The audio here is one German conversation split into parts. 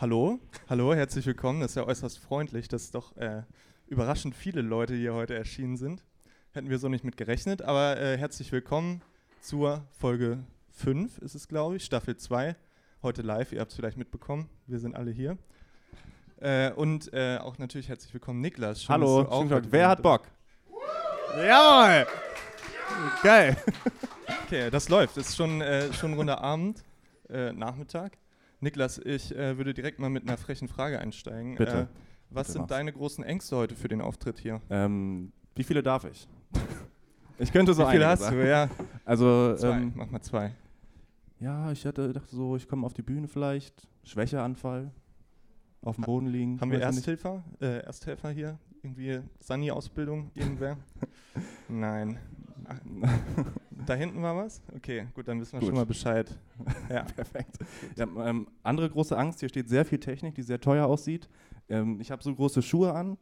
Hallo, hallo, herzlich willkommen. Das ist ja äußerst freundlich, dass doch äh, überraschend viele Leute hier heute erschienen sind. Hätten wir so nicht mit gerechnet, aber äh, herzlich willkommen zur Folge 5 ist es, glaube ich, Staffel 2. Heute live, ihr habt es vielleicht mitbekommen, wir sind alle hier. Äh, und äh, auch natürlich herzlich willkommen, Niklas. Schön, Hallo, auch wer hat Bock? Jawohl! Geil! Okay, das läuft. Es ist schon, äh, schon runder Abend, äh, Nachmittag. Niklas, ich äh, würde direkt mal mit einer frechen Frage einsteigen. Bitte. Äh, was Bitte sind mach's. deine großen Ängste heute für den Auftritt hier? Ähm, wie viele darf ich? ich könnte so Wie viele hast sagen. du? Ja. Also, zwei. Ähm, Mach mal zwei. Ja, ich hatte, dachte so, ich komme auf die Bühne vielleicht, Schwächeanfall, auf dem Boden liegen. Haben wir Ersthelfer, äh, Ersthelfer hier? Irgendwie Sani-Ausbildung, irgendwer? Nein. da hinten war was? Okay, gut, dann wissen wir gut. schon mal Bescheid. Ja. Perfekt. Ja, ähm, andere große Angst, hier steht sehr viel Technik, die sehr teuer aussieht. Ähm, ich habe so große Schuhe an.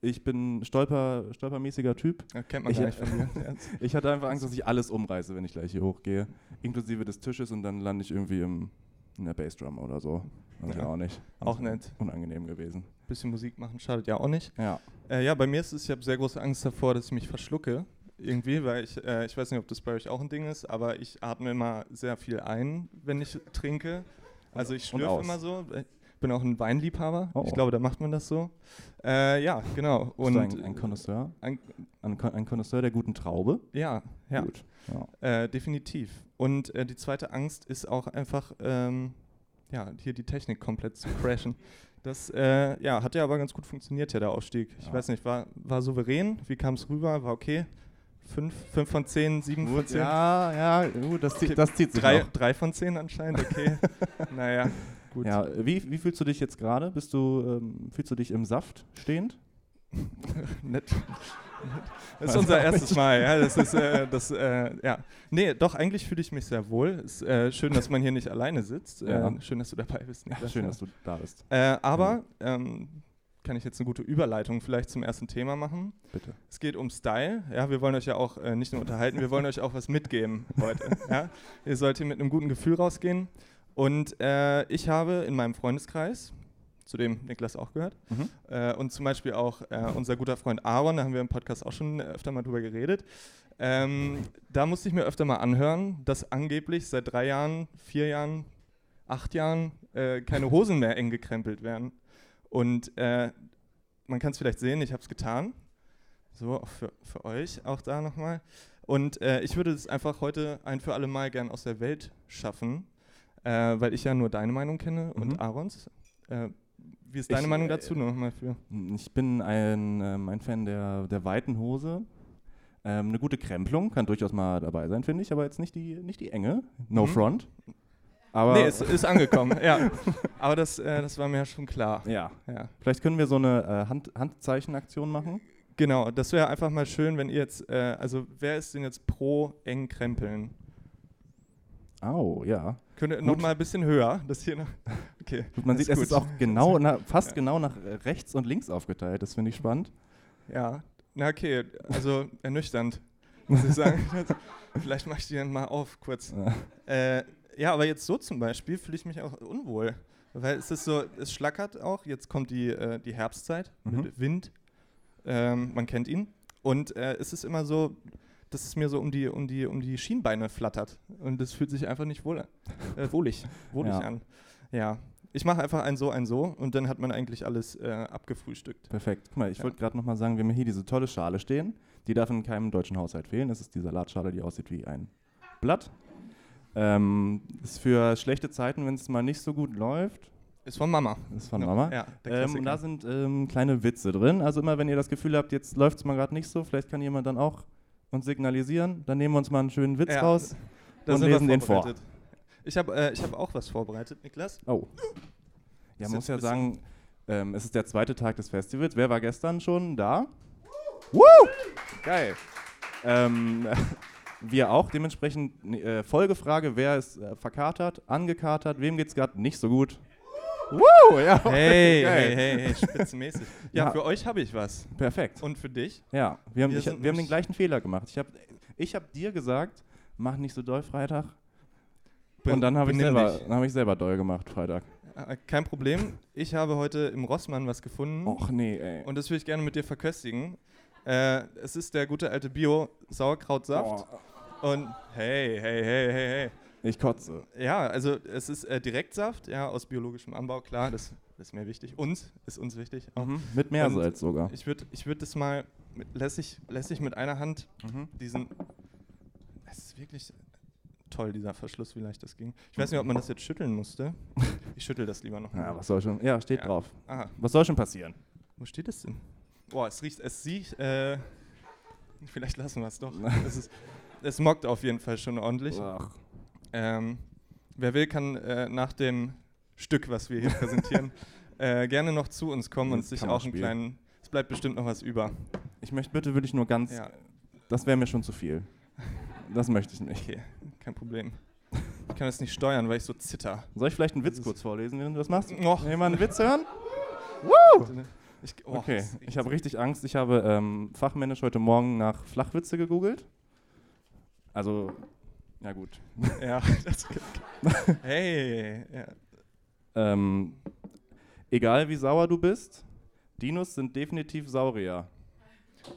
Ich bin stolper, stolpermäßiger Typ. Ja, kennt man ich, gar nicht von mir. ich hatte einfach Angst, dass ich alles umreiße, wenn ich gleich hier hochgehe. Inklusive des Tisches und dann lande ich irgendwie im, in der Bassdrum oder so. Also ja. auch nicht. Auch nett. Unangenehm gewesen. Bisschen Musik machen schadet ja auch nicht. Ja. Äh, ja, bei mir ist es, ich habe sehr große Angst davor, dass ich mich verschlucke irgendwie, weil ich, äh, ich weiß nicht, ob das bei euch auch ein Ding ist, aber ich atme immer sehr viel ein, wenn ich trinke. Also ich schlürfe immer so. Ich bin auch ein Weinliebhaber. Oh. Ich glaube, da macht man das so. Äh, ja, genau. Und Bist du ein, ein Connoisseur? Ein, ein, ein Connoisseur der guten Traube? Ja, ja. Gut. Ja. Äh, definitiv. Und äh, die zweite Angst ist auch einfach, ähm, ja, hier die Technik komplett zu crashen. Das äh, ja, hat ja aber ganz gut funktioniert, ja, der Ausstieg. Ich ja. weiß nicht, war, war souverän? Wie kam es rüber? War okay? Fünf, fünf von zehn, sieben gut, von zehn? Ja, ja, gut, das, okay. das zieht sich drei, noch. drei von zehn anscheinend, okay. naja, gut. Ja, wie, wie fühlst du dich jetzt gerade? Bist du, ähm, fühlst du dich im Saft stehend? Nett. Das ist unser erstes Mal, ja. Das ist, äh, das, äh, ja. Nee, doch, eigentlich fühle ich mich sehr wohl. Ist äh, schön, dass man hier nicht alleine sitzt. Ja. Äh, schön, dass du dabei bist. Ja, schön, dass du da bist. Äh, aber, mhm. ähm, kann ich jetzt eine gute Überleitung vielleicht zum ersten Thema machen. Bitte. Es geht um Style. Ja, wir wollen euch ja auch äh, nicht nur unterhalten, wir wollen euch auch was mitgeben heute. Ja? Ihr sollt hier mit einem guten Gefühl rausgehen. Und äh, ich habe in meinem Freundeskreis, zu dem Niklas auch gehört, mhm. äh, und zum Beispiel auch äh, unser guter Freund Aaron, da haben wir im Podcast auch schon öfter mal drüber geredet. Ähm, da musste ich mir öfter mal anhören, dass angeblich seit drei Jahren, vier Jahren, acht Jahren äh, keine Hosen mehr eng gekrempelt werden. Und äh, man kann es vielleicht sehen, ich habe es getan. So, auch für, für euch auch da nochmal. Und äh, ich würde es einfach heute ein für alle Mal gern aus der Welt schaffen, äh, weil ich ja nur deine Meinung kenne mhm. und Aarons. Äh, wie ist deine ich, Meinung dazu nochmal für? Ich bin ein, ähm, ein Fan der, der weiten Hose. Ähm, eine gute Kremplung kann durchaus mal dabei sein, finde ich, aber jetzt nicht die, nicht die enge. No mhm. front. Aber nee, es ist angekommen, ja. Aber das, äh, das war mir ja schon klar. Ja. ja. Vielleicht können wir so eine äh, Hand Handzeichenaktion machen. Genau, das wäre einfach mal schön, wenn ihr jetzt, äh, also wer ist denn jetzt pro eng krempeln? Au, oh, ja. Könnt ihr noch mal ein bisschen höher, das hier noch. Okay. Gut, man sieht, es ist auch genau, na, fast ja. genau nach rechts und links aufgeteilt. Das finde ich spannend. Ja, na okay, also ernüchternd, muss ich sagen. Vielleicht mache ich die dann mal auf kurz. Ja. Äh, ja, aber jetzt so zum Beispiel fühle ich mich auch unwohl. Weil es ist so, es schlackert auch. Jetzt kommt die, äh, die Herbstzeit mhm. mit Wind. Ähm, man kennt ihn. Und äh, es ist immer so, dass es mir so um die, um die, um die Schienbeine flattert. Und das fühlt sich einfach nicht wohl, äh, wohlig, wohlig ja. an. Ja. Ich mache einfach ein so, ein so und dann hat man eigentlich alles äh, abgefrühstückt. Perfekt. Guck mal, ich ja. wollte gerade nochmal sagen, wir haben hier diese tolle Schale stehen. Die darf in keinem deutschen Haushalt fehlen. Das ist die Salatschale, die aussieht wie ein Blatt. Ähm, ist für schlechte Zeiten, wenn es mal nicht so gut läuft. Ist von Mama. Ist von Mama. Ja, ähm, und da sind ähm, kleine Witze drin. Also immer, wenn ihr das Gefühl habt, jetzt läuft es mal gerade nicht so, vielleicht kann jemand dann auch uns signalisieren. Dann nehmen wir uns mal einen schönen Witz ja, raus und lesen den vor. Ich habe äh, hab auch was vorbereitet, Niklas. Oh. Ja, man muss ja sagen, ähm, es ist der zweite Tag des Festivals. Wer war gestern schon da? Woo! Geil. Ähm, wir auch. Dementsprechend äh, Folgefrage: Wer ist äh, verkatert, angekatert? Wem geht es gerade nicht so gut? Woo! Ja, hey, hey, hey, hey, spitzenmäßig. Ja, ja. für euch habe ich was. Perfekt. Und für dich? Ja, wir haben, wir ich, wir haben den gleichen Fehler gemacht. Ich habe ich hab dir gesagt, mach nicht so doll Freitag. Und dann habe ich, selber, hab ich selber doll gemacht Freitag. Äh, Kein Problem. Ich habe heute im Rossmann was gefunden Och nee, ey. und das würde ich gerne mit dir verköstigen. Äh, es ist der gute alte Bio-Sauerkrautsaft. Oh, Und hey, hey, hey, hey, hey. ich kotze. Ja, also es ist äh, Direktsaft, ja, aus biologischem Anbau, klar, das, das ist mir wichtig. Uns ist uns wichtig. Mhm. Mit Meersalz sogar. Ich würde ich würd das mal mit, lässig, lässig mit einer Hand Mhm. diesen. Es ist wirklich toll, dieser Verschluss, wie leicht das ging. Ich weiß nicht, ob man das jetzt schütteln musste. Ich schüttel das lieber noch. Ja, was soll schon? Ja, steht Ja. drauf. Aha, Was soll schon passieren? wo steht es denn? Boah, es riecht, es sieht, äh, vielleicht lassen wir es doch. es, ist, es mockt auf jeden Fall schon ordentlich. Ähm, wer will, kann äh, nach dem Stück, was wir hier präsentieren, äh, gerne noch zu uns kommen und sich auch einen kleinen. Es bleibt bestimmt noch was über. Ich möchte bitte wirklich nur ganz. Ja, Das wäre mir schon zu viel. Das möchte ich nicht. okay, kein Problem. Ich kann das nicht steuern, weil ich so zitter. Soll ich vielleicht einen Witz kurz vorlesen, wenn du das machst? Och. Will einen Witz hören? Ich, oh, Okay, ich habe richtig Angst. Ich habe ähm, fachmännisch heute Morgen nach Flachwitze gegoogelt. Also, ja gut. Ja, das, hey, ja. Ähm, egal wie sauer du bist, Dinos sind definitiv Saurier.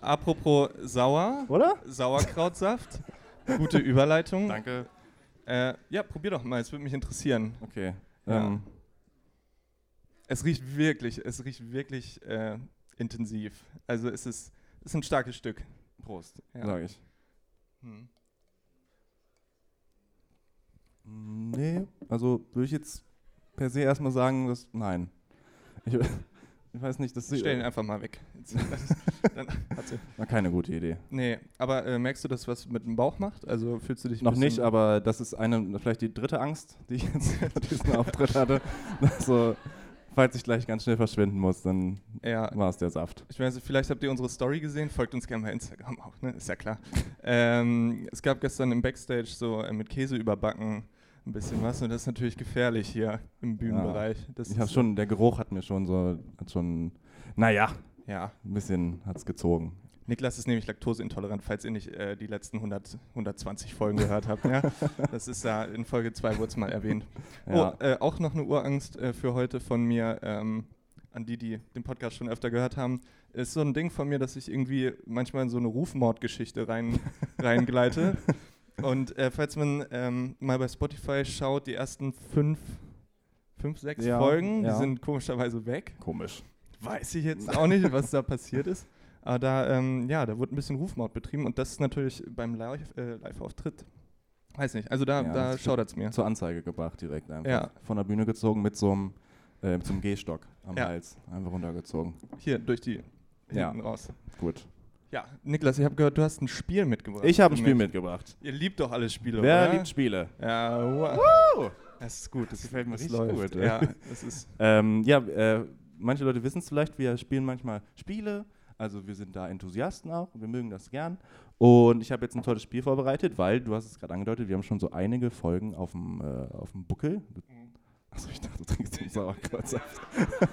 Apropos sauer, Oder? Sauerkrautsaft, gute Überleitung. Danke. Äh, ja, probier doch mal, es würde mich interessieren. Okay. Ja. Ähm, Es riecht wirklich, es riecht wirklich äh, intensiv. Also es ist, es ist ein starkes Stück. Prost, Ja. sage ich. Hm. Nee, also würde ich jetzt per se erstmal sagen, dass nein. Ich, ich weiß nicht, das Stell ihn einfach mal weg. Dann sie- war keine gute Idee. nee, aber äh, merkst du, dass was mit dem Bauch macht? Also fühlst du dich Noch nicht, aber das ist eine, vielleicht die dritte Angst, die ich jetzt für diesen Auftritt hatte. Also, falls ich gleich ganz schnell verschwinden muss, dann Ja, war es der Saft. Ich weiß vielleicht habt ihr unsere Story gesehen, folgt uns gerne bei Instagram auch, ne? Ist ja klar. ähm, es gab gestern im Backstage so äh, mit Käse überbacken ein bisschen was und das ist natürlich gefährlich hier im Bühnenbereich. Das Ich habe schon, der Geruch hat mir schon so, hat schon, naja, Ja, ein bisschen hat's gezogen. Niklas ist nämlich laktoseintolerant, falls ihr nicht äh, die letzten 100, 120 Folgen gehört habt. Ja? Das ist da in Folge 2 wurde es mal erwähnt. Ja. Oh, äh, auch noch eine Urangst äh, für heute von mir, ähm, an die, die den Podcast schon öfter gehört haben, ist so ein Ding von mir, dass ich irgendwie manchmal in so eine Rufmordgeschichte rein, reingleite. Und äh, falls man ähm, mal bei Spotify schaut, die ersten fünf, fünf sechs Ja, Folgen, ja. die sind komischerweise weg. Komisch. Weiß ich jetzt auch nicht, was da passiert ist. Aber da, ähm, ja, da wurde ein bisschen Rufmord betrieben und das ist natürlich beim Live- äh, Live-Auftritt. Weiß nicht, also da, Ja, da schaudert es mir. Zur Anzeige gebracht direkt einfach. Ja. Von der Bühne gezogen mit so einem, äh, zum Gehstock am Ja. Hals. Einfach runtergezogen. Hier, durch die Ja. hinten raus. Gut. Ja, Niklas, ich habe gehört, du hast ein Spiel mitgebracht. Ich habe ein Spiel mitgebracht. Ihr liebt doch alle Spiele, Wer oder? liebt Spiele? Ja, wow. Das ist gut. Das, gefällt mir das richtig läuft. gut, ja. Das ist Ähm, ja, äh, manche Leute wissen es vielleicht, wir spielen manchmal Spiele. Also wir sind da Enthusiasten auch, wir mögen das gern. Und ich habe jetzt ein tolles Spiel vorbereitet, weil, du hast es gerade angedeutet, wir haben schon so einige Folgen auf dem, äh, Buckel. Achso, ich dachte, du trinkst den Sauerkrautsaft.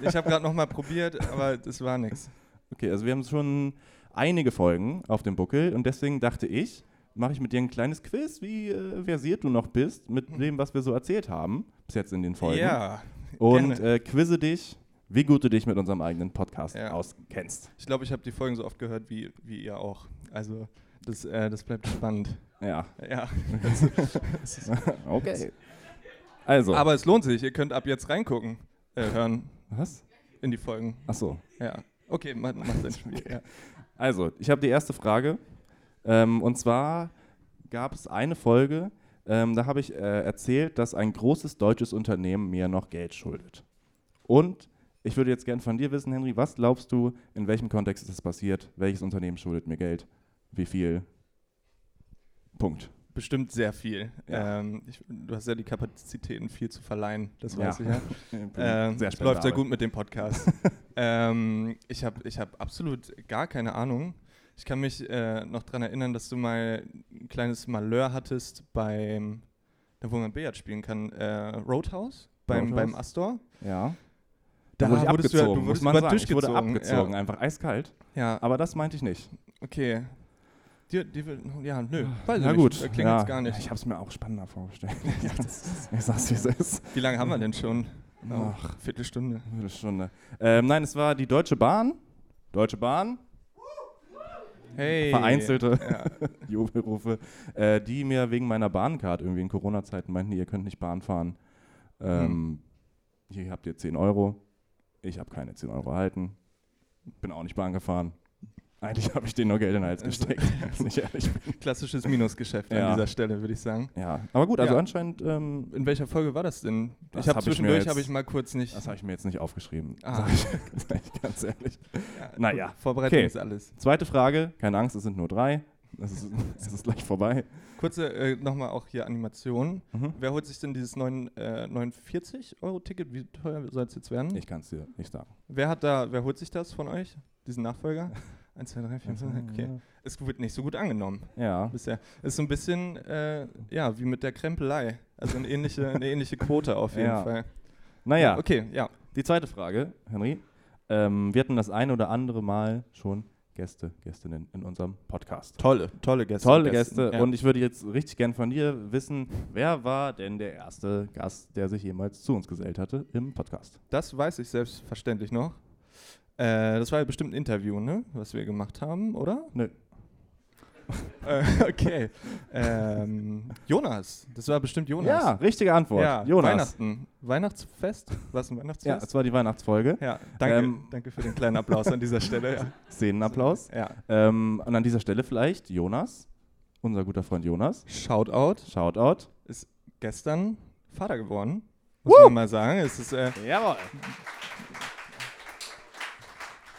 ich habe gerade noch mal probiert, aber das war nichts. Okay, also wir haben schon einige Folgen auf dem Buckel und deswegen dachte ich, mache ich mit dir ein kleines Quiz, wie äh, versiert du noch bist mit dem, was wir so erzählt haben bis jetzt in den Folgen. Ja, und äh, quizze dich, wie gut du dich mit unserem eigenen Podcast Ja. auskennst. ich glaube, ich habe die Folgen so oft gehört wie, wie ihr auch. Also das, äh, das bleibt spannend. Ja, Ja. okay. Also, Aber es lohnt sich. Ihr könnt ab jetzt reingucken, äh, hören was? in die Folgen. Achso. Ja. Okay, mach, mach dein Spiel. Ja. Also, ich habe die erste Frage. Ähm, und zwar gab es eine Folge, ähm, da habe ich äh, erzählt, dass ein großes deutsches Unternehmen mir noch Geld schuldet. Und ich würde jetzt gern von dir wissen, Henry, was glaubst du, in welchem Kontext ist das passiert? Welches Unternehmen schuldet mir Geld? Wie viel? Punkt. Bestimmt sehr viel. Ja. Ähm, ich, du hast ja die Kapazitäten, viel zu verleihen. Das Ja. weiß ich ja. Ich bin Ähm, sehr läuft sehr spendabel. gut mit dem Podcast. ähm, ich habe ich hab absolut gar keine Ahnung. Ich kann mich äh, noch daran erinnern, dass du mal ein kleines Malheur hattest beim, da wo man Billard spielen kann, äh, Roadhouse, beim, Roadhouse? beim Astor. Ja. Da Da wurde ich wurdest du ja- abgezogen, du muss man sagen. Ich wurde gezogen, abgezogen, ja. einfach eiskalt. Ja, Aber das meinte ich nicht. okay. Die, die, ja, nö, weiß Na nicht. gut, Äh, Klingt ja. jetzt gar nicht. Ich habe es mir auch spannender vorgestellt. ich sag's, wie es ist. Wie lange haben wir denn schon? Ach, Viertelstunde. Viertelstunde. Ähm, nein, es war die Deutsche Bahn. Deutsche Bahn. Hey. Vereinzelte Ja. Jubelrufe, äh, die mir wegen meiner Bahncard irgendwie in Corona-Zeiten meinten, ihr könnt nicht Bahn fahren. Ähm, Hier habt ihr 10 Euro. Ich habe keine 10 Euro erhalten. Bin auch nicht Bahn gefahren. Eigentlich habe ich denen nur Geld in den Hals gesteckt, wenn ich ehrlich bin. Klassisches Minusgeschäft Ja. an dieser Stelle, würde ich sagen. Ja, aber gut, also Ja. anscheinend, ähm, In welcher Folge war das denn? Das ich habe hab zwischendurch habe ich mal kurz nicht. das habe ich mir jetzt nicht aufgeschrieben. Ah. Sag, ich, ganz ehrlich. Ja, Naja, Vorbereitung okay. ist alles. Zweite Frage, keine Angst, es sind nur drei. Es ist, es ist gleich vorbei. Kurze äh, nochmal auch hier Animation. Mhm. Wer holt sich denn dieses 9, äh, 49 Euro Ticket? Wie teuer soll es jetzt werden? Ich kann es dir nicht sagen. Wer hat da, wer holt sich das von euch? Diesen Nachfolger? 1, 2, 3, 4, 5, okay. Es wird nicht so gut angenommen Ja. bisher. Ist so ein bisschen, äh, ja, wie mit der Krempelei. Also eine ähnliche, eine ähnliche Quote auf jeden Ja. Fall. Naja, Okay, ja. die zweite Frage, Henry. Ähm, wir hatten das ein oder andere Mal schon Gäste, Gästinnen in unserem Podcast. Tolle, tolle Gäste. Tolle Gäste, Gäste. ja. Und ich würde jetzt richtig gern von dir wissen, wer war denn der erste Gast, der sich jemals zu uns gesellt hatte im Podcast? Das weiß ich selbstverständlich noch. Äh, das war ja bestimmt ein Interview, ne? Was wir gemacht haben, oder? Nö. äh, okay. Ähm, Jonas. Das war bestimmt Jonas. Ja, richtige Antwort. Ja, Jonas. Weihnachten. Weihnachtsfest? War es ein Ja, Weihnachtsfest? es war die Weihnachtsfolge. Ja, danke, Ähm, danke für den kleinen Applaus an dieser Stelle. Ja. Szenenapplaus. ja. Ähm, und an dieser Stelle vielleicht Jonas, unser guter Freund Jonas. Shoutout. Shoutout. Ist gestern Vater geworden. Muss man mal sagen. Es ist äh, Jawohl.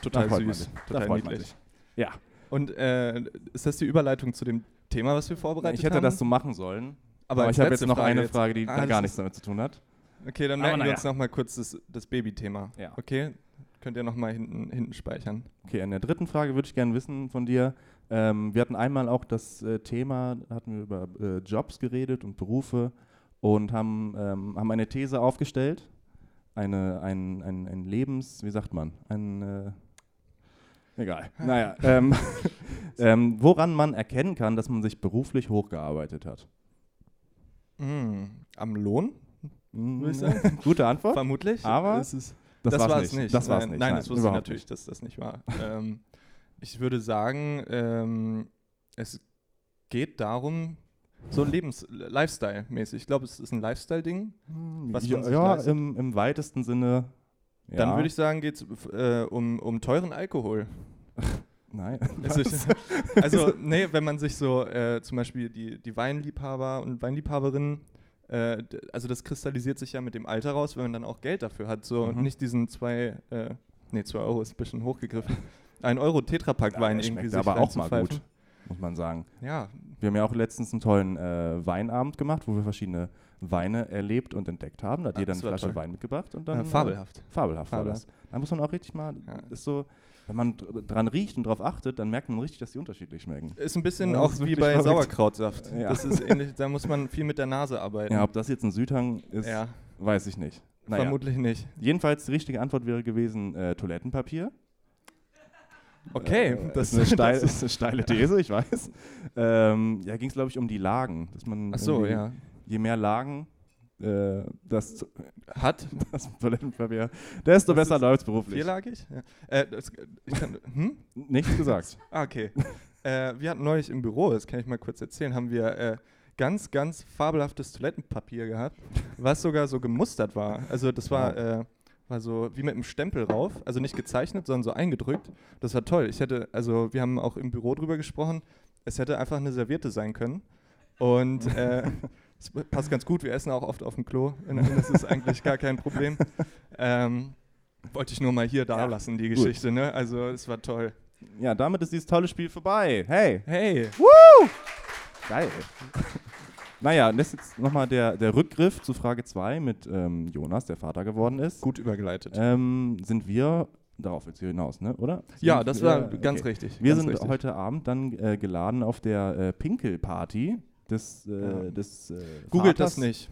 Total man süß. Da Total niedlich. Ja, Und äh, ist das die Überleitung zu dem Thema, was wir vorbereitet ich hätte haben? das so machen sollen. Aber, als ich habe jetzt noch eine jetzt- Frage, die Ah, da gar nichts damit zu tun hat. Okay, dann Aber merken wir uns nochmal kurz das, das Baby-Thema. Ja. Okay? Könnt ihr nochmal hinten, hinten speichern. Okay, an der dritten Frage würde ich gerne wissen von dir. Ähm, wir hatten einmal auch das äh, Thema, hatten wir über äh, Jobs geredet und Berufe und haben, ähm, haben eine These aufgestellt. Eine, ein, ein, ein Lebens, wie sagt man? Ein, äh, egal. Naja, ähm, ähm, woran man erkennen kann, dass man sich beruflich hochgearbeitet hat. Mm, am Lohn. Hm, Gute Antwort. Vermutlich. Aber es ist, Das, das war es nicht. Das war's nein, nicht. Nein, das wusste ich natürlich, nicht. dass das nicht war. ähm, ich würde sagen, ähm, es geht darum, so Lebens-, Lifestyle-mäßig. Ich glaube, es ist ein Lifestyle-Ding. was ja, ja im, im weitesten Sinne. Dann ja. würde ich sagen, geht es äh, um, um teuren Alkohol. Nein. Also, ich, also nee, wenn man sich so äh, zum Beispiel die, die Weinliebhaber und Weinliebhaberinnen, äh, also das kristallisiert sich ja mit dem Alter raus, wenn man dann auch Geld dafür hat. So Mhm. nicht diesen zwei, äh, nee, zwei Euro ist ein bisschen hochgegriffen. Ein Euro Tetrapack Wein der irgendwie sich aber auch mal gut, muss man sagen. Ja, Wir haben ja auch letztens einen tollen äh, Weinabend gemacht, wo wir verschiedene Weine erlebt und entdeckt haben. Da hat Ah, jeder eine Flasche toll. Wein mitgebracht und dann. fabelhaft. Äh, fabelhaft war Fabelhaft. das. Da muss man auch richtig mal, Ja. ist so, wenn man dr- dran riecht und drauf achtet, dann merkt man richtig, dass die unterschiedlich schmecken. Ist ein bisschen Ja, auch wie bei verrückt. Sauerkrautsaft. Ja. Das ist ähnlich, da muss man viel mit der Nase arbeiten. Ja, ob das jetzt ein Südhang ist, Ja, weiß ich nicht. Naja. vermutlich nicht. Jedenfalls die richtige Antwort wäre gewesen äh, Toilettenpapier. Okay, Äh, das, ist, eine steil, das ist eine steile These, ich weiß. Ähm, ja, ging es, glaube ich, um die Lagen. Dass man Ach so, ja. Je mehr Lagen äh, das, Hat das Toilettenpapier, desto Das besser läuft es beruflich. vierlagig? Ja. Äh, das, ich kann, hm? Nichts gesagt. Ah, okay. äh, wir hatten neulich im Büro, das kann ich mal kurz erzählen, haben wir äh, ganz, ganz fabelhaftes Toilettenpapier gehabt, was sogar so gemustert war. Also das war, äh, war so wie mit einem Stempel rauf, also nicht gezeichnet, sondern so eingedrückt. Das war toll. Ich hätte, also wir haben auch im Büro drüber gesprochen, es hätte einfach eine Serviette sein können. Und äh, es passt ganz gut, wir essen auch oft auf dem Klo. Das ist eigentlich gar kein Problem. Ähm, wollte ich nur mal hier da Ja, lassen, die. Geschichte. Ne? Also es war toll. Ja, damit ist dieses tolle Spiel vorbei. Hey, Hey, geil. naja, und das ist jetzt nochmal der, der Rückgriff zu Frage 2 mit ähm, Jonas, der Vater geworden ist. gut übergeleitet. Ähm, sind wir, darauf willst du hinaus, ne? oder? ja, Sind das wir- war okay. ganz richtig. Wir ganz sind richtig. heute Abend dann äh, geladen auf der äh, Pinkelparty des, äh, Ja. des äh, Googelt Vaters. das nicht,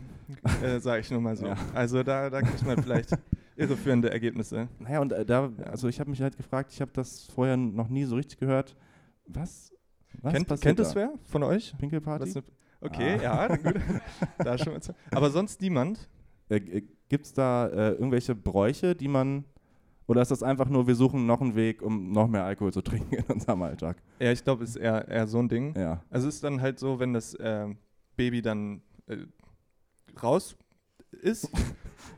äh, sage ich nur mal so. Ja. Also da, da kriegt man vielleicht irreführende Ergebnisse. Naja, und äh, da, also ich habe mich halt gefragt, ich habe das vorher noch nie so richtig gehört. Was? Was kennt kennt da? es wer von euch? Pinkelparty? Ne- okay, Ah. ja, gut. da schon mal zu. Aber sonst niemand? Äh, äh, Gibt es da äh, irgendwelche Bräuche, die man oder ist das einfach nur, wir suchen noch einen Weg, um noch mehr Alkohol zu trinken in unserem Alltag? Ja, ich glaube, es ist eher, eher so ein Ding. Ja. Also es ist dann halt so, wenn das äh, Baby dann äh, raus ist,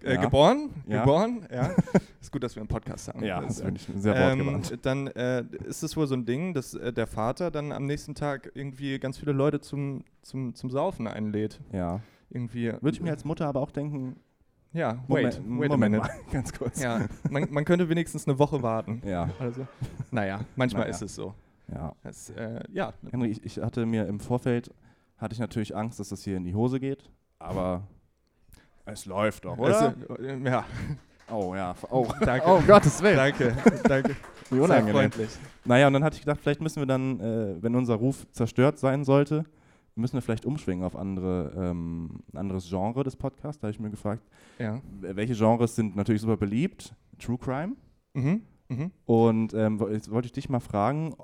äh, Ja. geboren, Ja. geboren, ja. ist gut, dass wir einen Podcast haben. Ja, Das, finde ich sehr wortgewandt. ähm, dann äh, ist es wohl so ein Ding, dass äh, der Vater dann am nächsten Tag irgendwie ganz viele Leute zum, zum, zum Saufen einlädt. ja. Irgendwie. Würde ich mir als Mutter aber auch denken, Ja, wait, Moment, wait a Moment minute. mal, ganz kurz. Ja, man, man könnte wenigstens eine Woche warten. Ja, Also, naja, manchmal Naja. ist es so. ja. Es, äh, ja, Henry, ich, ich hatte mir im Vorfeld, hatte ich natürlich Angst, dass das hier in die Hose geht, aber es läuft doch, oder? Also, äh, ja, oh ja, oh, danke. oh Gottes Willen, Danke, danke. wie Sehr unangenehm. freundlich. Naja, und dann hatte ich gedacht, vielleicht müssen wir dann, äh, wenn unser Ruf zerstört sein sollte, müssen wir vielleicht umschwingen auf andere, ähm, ein anderes Genre des Podcasts. Da habe ich mir gefragt, Ja. welche Genres sind natürlich super beliebt? True Crime. Mhm. Mhm. Und ähm, jetzt wollte ich dich mal fragen,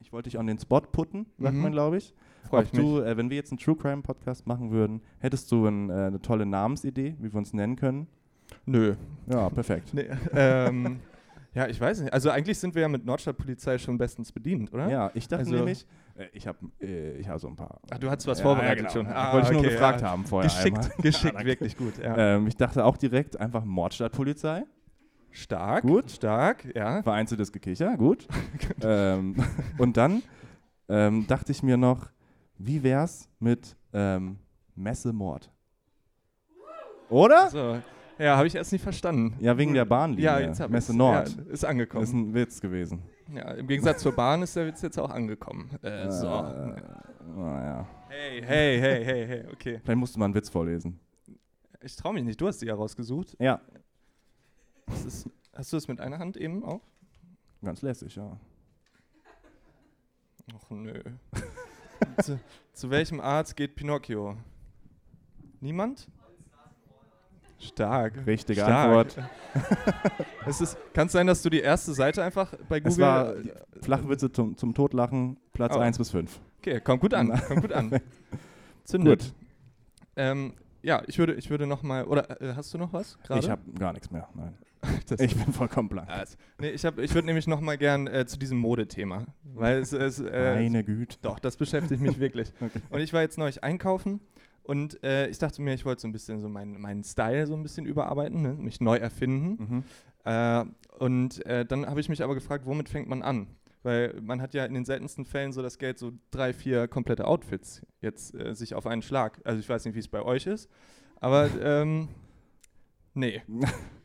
ich, wollte dich an den Spot putten, sagt Mhm. man, glaube ich. Freue Ob ich du, äh, wenn wir jetzt einen True Crime Podcast machen würden, hättest du ein, äh, eine tolle Namensidee, wie wir uns nennen können? Nö. Ja, perfekt. Nee, ähm, ja, ich weiß nicht. Also eigentlich sind wir ja mit Nordstadtpolizei schon bestens bedient, oder? Ja, ich dachte Also- nämlich, äh, ich habe äh, ich hab so ein paar. Ach, du hattest was Ja, vorbereitet ja, schon. genau. Ah, wollte ich nur okay, gefragt ja. haben vorher Geschickt, einmal. geschickt, wirklich gut. Ja. Ähm, ich dachte auch direkt einfach Mordstadtpolizei. Stark, Gut. stark, ja. Vereinzeltes Gekicher, gut. ähm, und dann ähm, dachte ich mir noch, wie wär's mit ähm, Messemord? Oder? So. Ja, habe ich erst nicht verstanden. Ja, wegen der Bahnlinie. Ja, jetzt habe ich Messe Nord. Ja, ist angekommen. ist ein Witz gewesen. ja, Im Gegensatz zur Bahn ist der Witz jetzt auch angekommen. Äh, so. Äh, naja. Hey, hey, hey, hey, hey, okay. Vielleicht musste man einen Witz vorlesen. Ich traue mich nicht, du hast die ja rausgesucht. Ja, Das ist, hast du es mit einer Hand eben auch? ganz lässig, ja. Ach nö. zu, zu welchem Arzt geht Pinocchio? Niemand? Stark. Richtige Stark. Antwort. es ist, kann es sein, dass du die erste Seite einfach bei Google. Es war Flachwitze zum, zum Totlachen, Platz Oh. 1 bis 5. okay, kommt gut an. Kommt gut an. Zündet. Ähm, ja, ich würde, ich würde noch mal. Oder äh, hast du noch was? Gerade? Ich habe gar nichts mehr. Nein. Das- Ich bin vollkommen blank. Also, nee, ich, hab- ich würde nämlich noch mal gern äh, zu diesem Modethema, weil es, es äh, Meine Güte. Doch, das beschäftigt mich wirklich. Okay. Und ich war jetzt neulich einkaufen und äh, ich dachte mir, ich wollte so ein bisschen so meinen, meinen Style so ein bisschen überarbeiten, ne? mich neu erfinden. Mhm. Äh, und äh, dann habe ich mich aber gefragt, womit fängt man an? Weil man hat ja in den seltensten Fällen so das Geld, so drei, vier komplette Outfits jetzt äh, sich auf einen Schlag. Also ich weiß nicht, wie es bei euch ist, aber ähm, nee.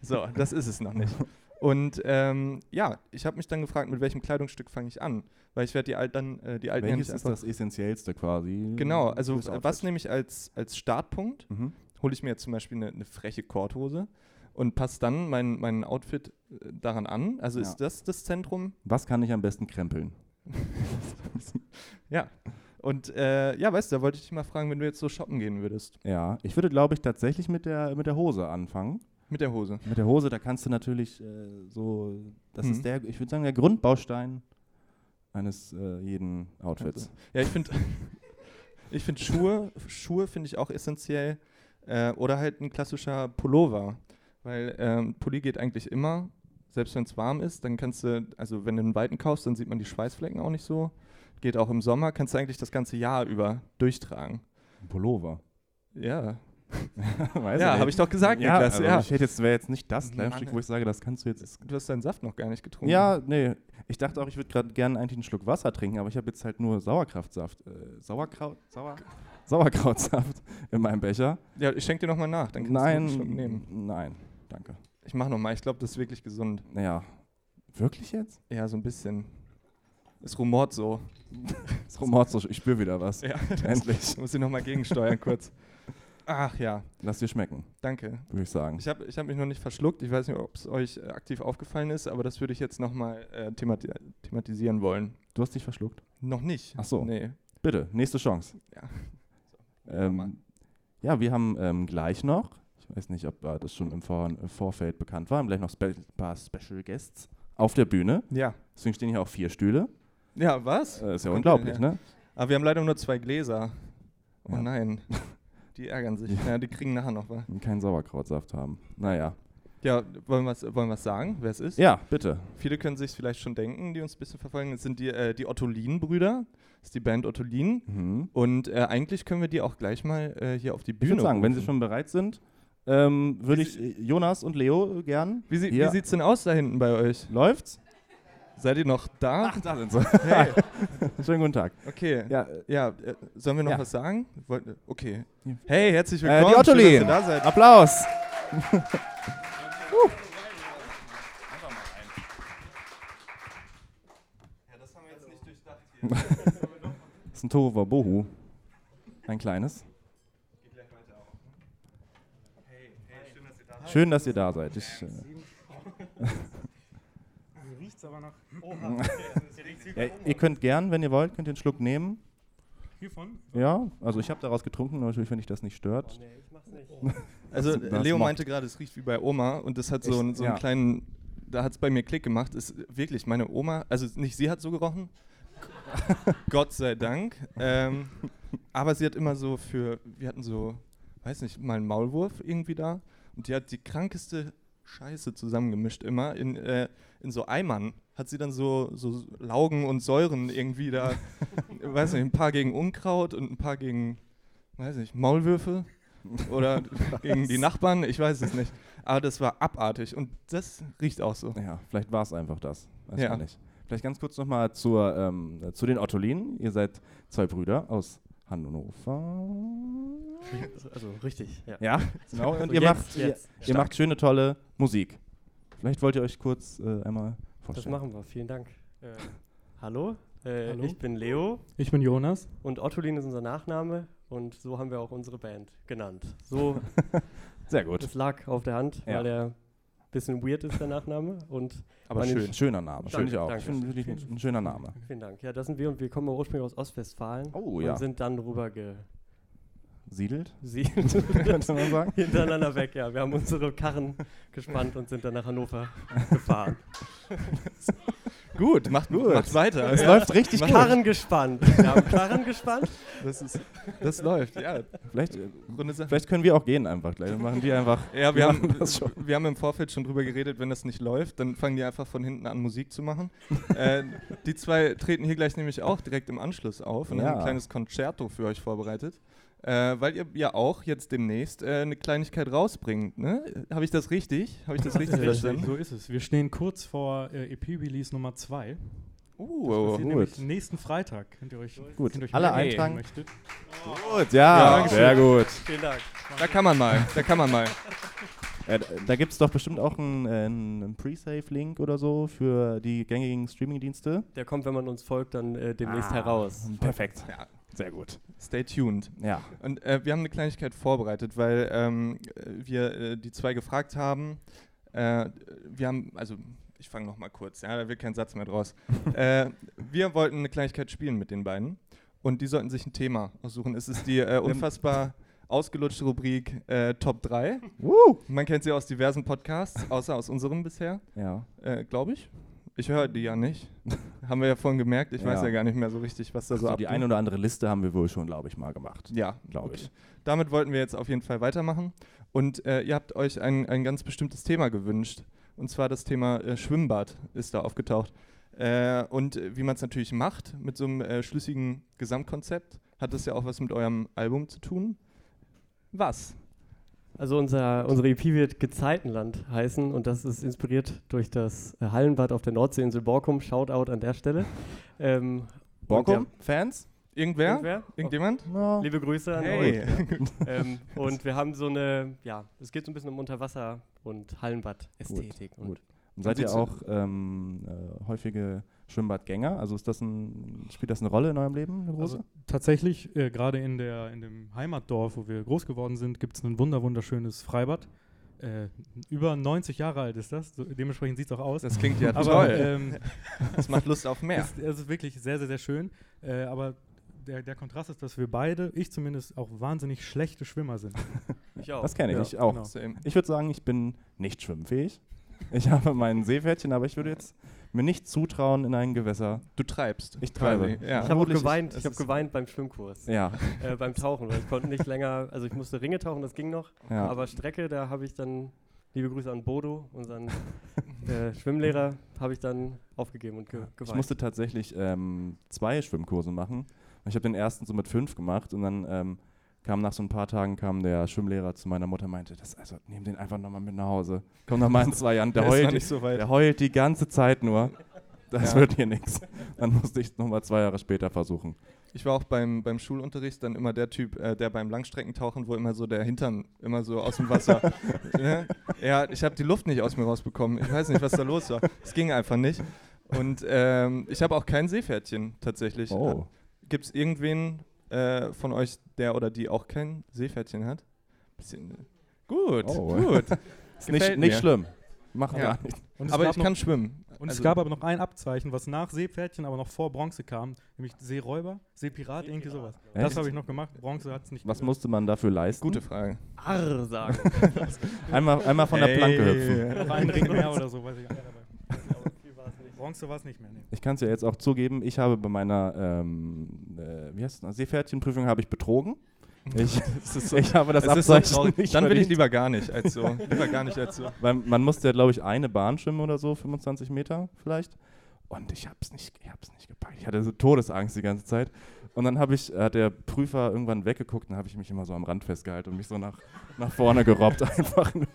So, das ist es noch nicht. Und ähm, ja, ich habe mich dann gefragt, mit welchem Kleidungsstück fange ich an? Weil ich werde die, alt dann, äh, die alten Welches ist das Essentiellste quasi? Genau, also was nehme ich als, als Startpunkt? Mhm. Hole ich mir jetzt zum Beispiel eine, eine freche Korthose und passe dann mein, mein Outfit äh, daran an. Also Ja. ist das das Zentrum? Was kann ich am besten krempeln? Ja. Und äh, ja, weißt du, da wollte ich dich mal fragen, wenn du jetzt so shoppen gehen würdest. Ja, ich würde, glaube ich, tatsächlich mit der, mit der Hose anfangen. Mit der Hose. Mit der Hose, da kannst du natürlich äh, so, das Mhm. ist der, ich würde sagen, der Grundbaustein eines äh, jeden Outfits. Ja, ich finde ich find Schuhe, Schuhe finde ich auch essentiell. Äh, oder halt ein klassischer Pullover. Weil ähm, Pulli geht eigentlich immer, selbst wenn es warm ist, dann kannst du, also wenn du einen weiten kaufst, dann sieht man die Schweißflecken auch nicht so. Geht auch im Sommer, kannst du eigentlich das ganze Jahr über durchtragen. Ein Pullover. Ja, ja habe ich doch gesagt, ja, Niklas. also Ja. Ich hätte jetzt, wäre jetzt nicht das Mann, Kleidungsstück, wo ich sage, das kannst du jetzt. Du hast deinen Saft noch gar nicht getrunken. Ja, nee. Ich dachte auch, ich würde gerade gerne eigentlich einen Schluck Wasser trinken, aber ich habe jetzt halt nur Sauerkraftsaft. Äh, Sauerkraut? Sauer? Sauerkrautsaft in meinem Becher. Ja, ich schenke dir nochmal nach, dann kannst du Nein, einen Schluck nehmen. nein, danke. Ich mache nochmal, ich glaube, das ist wirklich gesund. Naja, wirklich jetzt? Ja, so ein bisschen. Es rumort so. Das rumort so, ich spüre wieder was. Ja, Endlich. muss ich nochmal gegensteuern kurz. Ach ja, Lass dir schmecken, danke. würde ich sagen. Ich habe ich hab mich noch nicht verschluckt. Ich weiß nicht, ob es euch äh, aktiv aufgefallen ist, aber das würde ich jetzt nochmal äh, themati thematisieren wollen. Du hast dich verschluckt. Noch nicht. Ach so. Nee. Bitte, nächste Chance. Ja. So. Ähm, ja, wir haben ähm, gleich noch, ich weiß nicht, ob äh, das schon im Vor Vorfeld bekannt war, haben gleich noch ein paar Special Guests auf der Bühne. ja. Deswegen stehen hier auch vier Stühle. Ja, was? Äh, ist ja Kommt unglaublich, ne? Aber wir haben leider nur zwei Gläser. Oh Ja. nein. Die ärgern sich. Ja, die kriegen nachher noch was. Und keinen Sauerkrautsaft haben. Naja. Ja, wollen wir wollen wir's sagen, wer es ist? Ja, bitte. Viele können sich vielleicht schon denken, die uns ein bisschen verfolgen. Es sind die, äh, die Ottolin-Brüder. Das ist die Band Ottolin. Mhm. Und äh, eigentlich können wir die auch gleich mal äh, hier auf die Ich Bühne würde sagen, wenn Sie rufen. schon bereit sind, ähm, würde ich äh, Jonas und Leo gern. Wie, sie, wie sieht's denn aus da hinten bei euch? Läuft's? Seid ihr noch da? da sind sie. Hey, Schönen guten Tag. okay. Ja, Ja, äh, sollen wir noch Ja. was sagen? Wollt, okay. Hey, herzlich äh, willkommen. die Schön, dass Ottolin. ihr da seid. Applaus. Ja, das haben wir jetzt nicht durchdacht hier. Das ist ein Tohuwa Bohu. Ein kleines. Hey, hey, schön, dass ihr da seid. Schön, dass ihr da seid. Ich, äh, Riecht's aber nach. ja, ihr könnt gern, wenn ihr wollt, könnt ihr einen Schluck nehmen. Hiervon? Ja, also ich habe daraus getrunken, natürlich, wenn dich das nicht stört. Nee, ich mach's nicht. Also Das- Leo macht- meinte gerade, es riecht wie bei Oma und das hat so, Echt? einen, so einen Ja. kleinen, da hat es bei mir Klick gemacht. Ist wirklich meine Oma, also nicht sie hat so gerochen, Gott sei Dank, ähm, aber sie hat immer so für, wir hatten so, weiß nicht, mal einen Maulwurf irgendwie da und die hat die krankeste Scheiße zusammengemischt immer in, äh, in so Eimern. Hat sie dann so, so Laugen und Säuren irgendwie da, weiß nicht, ein paar gegen Unkraut und ein paar gegen, weiß nicht, Maulwürfe oder gegen die Nachbarn, ich weiß es nicht. Aber das war abartig und das riecht auch so. Ja, vielleicht war es einfach das. Weiß Ja. man nicht. Vielleicht ganz kurz nochmal zur, ähm, äh, zu den Ottolinen. Ihr seid zwei Brüder aus Hannover. Also richtig, ja. Ja, genau. Und So, ihr, jetzt, macht, jetzt. ihr, ihr macht schöne, tolle Musik. Vielleicht wollt ihr euch kurz äh, einmal Das vorstellen. machen wir, vielen Dank. Äh, hallo, äh, Hallo. ich bin Leo Ich bin Jonas. und Ottolin ist unser Nachname und so haben wir auch unsere Band genannt. So, Sehr gut. das lag auf der Hand, Ja. weil der bisschen weird ist, der Nachname. Und Aber schön. Schöner Name. Danke, Finde ich auch. danke. Ich finde ein, schöner Name. vielen Dank. Ja, das sind wir und wir kommen ursprünglich aus Ostwestfalen Oh und ja. sind dann rüber Siedelt, gesiedelt. könnte man sagen. Hintereinander weg, ja. Wir haben unsere Karren gespannt und sind dann nach Hannover gefahren. Gut, macht Gut. Macht weiter. Es läuft richtig gut. Karren gespannt. Wir haben Karren gespannt. Das, ist, das läuft, ja. Vielleicht, vielleicht können wir auch gehen einfach gleich. Dann machen die einfach. Ja, wir wir haben, machen das schon. wir haben im Vorfeld schon drüber geredet, wenn das nicht läuft, dann fangen die einfach von hinten an Musik zu machen. äh, die zwei treten hier gleich nämlich auch direkt im Anschluss auf und haben Ja. ein kleines Concerto für euch vorbereitet. Äh, weil ihr ja auch jetzt demnächst äh, eine Kleinigkeit rausbringt, ne? Habe ich das richtig? Habe ich das richtig verstanden? So ist es. Wir stehen kurz vor äh, EP-Release Nummer 2. Uh, passiert gut. nämlich nächsten Freitag. Könnt ihr euch, Gut. könnt ihr euch Alle eintragen. möchtet. Gut, ja, Ja, sehr gut. Vielen Dank. da kann man mal, da kann man mal. Äh, da gibt es doch bestimmt auch einen, äh, einen Pre-Save-Link oder so für die gängigen Streaming-Dienste. Der kommt, wenn man uns folgt, dann äh, demnächst Ah, heraus. Perfekt. Ja, Sehr gut. stay tuned. Ja. Und äh, wir haben eine Kleinigkeit vorbereitet, weil ähm, äh, wir äh, die zwei gefragt haben. Äh, wir haben, also ich fange noch mal kurz, ja, da wird kein Satz mehr draus. äh, wir wollten eine Kleinigkeit spielen mit den beiden und die sollten sich ein Thema aussuchen. Es ist die äh, unfassbar ausgelutschte Rubrik Top 3. Woo! Man kennt sie aus diversen Podcasts, außer aus unserem bisher, Ja. glaube ich. Ich höre die ja nicht. haben wir ja vorhin gemerkt. Ich weiß Ja. ja gar nicht mehr so richtig, was da so Also die abgeht. eine oder andere Liste haben wir wohl schon, glaube ich, mal gemacht. Ja, Glaube okay. ich. Damit wollten wir jetzt auf jeden Fall weitermachen. Und äh, ihr habt euch ein, ein ganz bestimmtes Thema gewünscht. Und zwar das Thema äh, Schwimmbad ist da aufgetaucht. Äh, und wie man es natürlich macht mit so einem äh, schlüssigen Gesamtkonzept, hat das ja auch was mit eurem Album zu tun. Was? Also unser, unsere EP wird Gezeitenland heißen und das ist inspiriert durch das äh, Hallenbad auf der Nordseeinsel Borkum. Shoutout an der Stelle. Ähm, Borkum? und Fans? Irgendwer? Ja, irgendwer? Irgendjemand? Ja. Liebe Grüße an Hey. euch. Ähm, und wir haben so eine, ja, es geht so ein bisschen um Unterwasser und Hallenbad-Ästhetik. Gut, Und gut. Und seid ihr auch ähm, äh, häufige Schwimmbadgänger? Also ist das ein, spielt das eine Rolle in eurem Leben, eine große? Also tatsächlich, äh, gerade in, der, in dem Heimatdorf, wo wir groß geworden sind, gibt es ein wunder wunderschönes Freibad. Äh, über 90 Jahre alt ist das, so, dementsprechend sieht es auch aus. Das klingt ja aber toll. ähm, das macht Lust auf mehr. es, es ist wirklich sehr, sehr, sehr schön. Äh, aber der, der Kontrast ist, dass wir beide, ich zumindest, auch wahnsinnig schlechte Schwimmer sind. ich auch. das kenne ich, ja, ich auch. genau. Ich würde sagen, ich bin nicht schwimmfähig. Ich habe mein Seepferdchen, aber ich würde jetzt mir nicht zutrauen in ein Gewässer. Du treibst. Ich treibe. Ja. Ich habe geweint, ich habe geweint beim Schwimmkurs, Ja, äh, beim Tauchen, weil ich konnte nicht länger, also ich musste Ringe tauchen, das ging noch, ja. aber Strecke, da habe ich dann, liebe Grüße an Bodo, unseren äh, Schwimmlehrer, habe ich dann aufgegeben und ge geweint. Ich musste tatsächlich ähm, zwei Schwimmkurse machen. Ich habe den ersten so mit fünf gemacht und dann ähm, kam nach so ein paar Tagen kam der Schwimmlehrer zu meiner Mutter und meinte, das, also nehm den einfach nochmal mit nach Hause. Komm noch mal in zwei Jahren. Der, Der heult, nicht so weit. der heult die ganze Zeit nur. Das Ja. wird hier nichts. Dann musste ich es nochmal zwei Jahre später versuchen. Ich war auch beim, beim Schulunterricht dann immer der Typ, äh, der beim Langstreckentauchen, wo immer so der Hintern immer so aus dem Wasser. ne? Ja, ich habe die Luft nicht aus mir rausbekommen. Ich weiß nicht, was da los war. Es ging einfach nicht. Und ähm, ich habe auch kein Seepferdchen tatsächlich. Oh. Gibt es irgendwen äh, von euch, der oder die auch kein Seepferdchen hat? Bisschen, gut, Oh. gut. Ist nicht, nicht schlimm. Mach Ja. gar nicht. Es Aber ich noch, kann schwimmen. Und es Also- gab aber noch ein Abzeichen, was nach Seepferdchen, aber noch vor Bronze kam, nämlich Seeräuber, Seepirat, irgendwie sowas. Das Echt? habe ich noch gemacht. Bronze hat es nicht. Was gegeben. musste man dafür leisten? Gute Frage. Arr sagen. Einmal, einmal von der Planke hüpfen. Noch einen Ring mehr oder so, weiß ich nicht. Bronze war es nicht mehr. Nee. Ich kann es ja jetzt auch zugeben, ich habe bei meiner ähm, äh, wie heißt es, Seepferdchenprüfung habe ich betrogen. Ich, so, ich habe das so Abzeichen traurig. nicht Dann will ich lieber gar nicht als so. Lieber gar nicht als so. Weil man musste ja, glaube ich, eine Bahn schwimmen oder so, 25 Meter vielleicht. Und ich habe es nicht, ich hab's nicht gepackt. Ich hatte so Todesangst die ganze Zeit. Und dann habe ich, hat der Prüfer irgendwann weggeguckt und habe ich mich immer so am Rand festgehalten und mich so nach, nach vorne gerobbt einfach nur.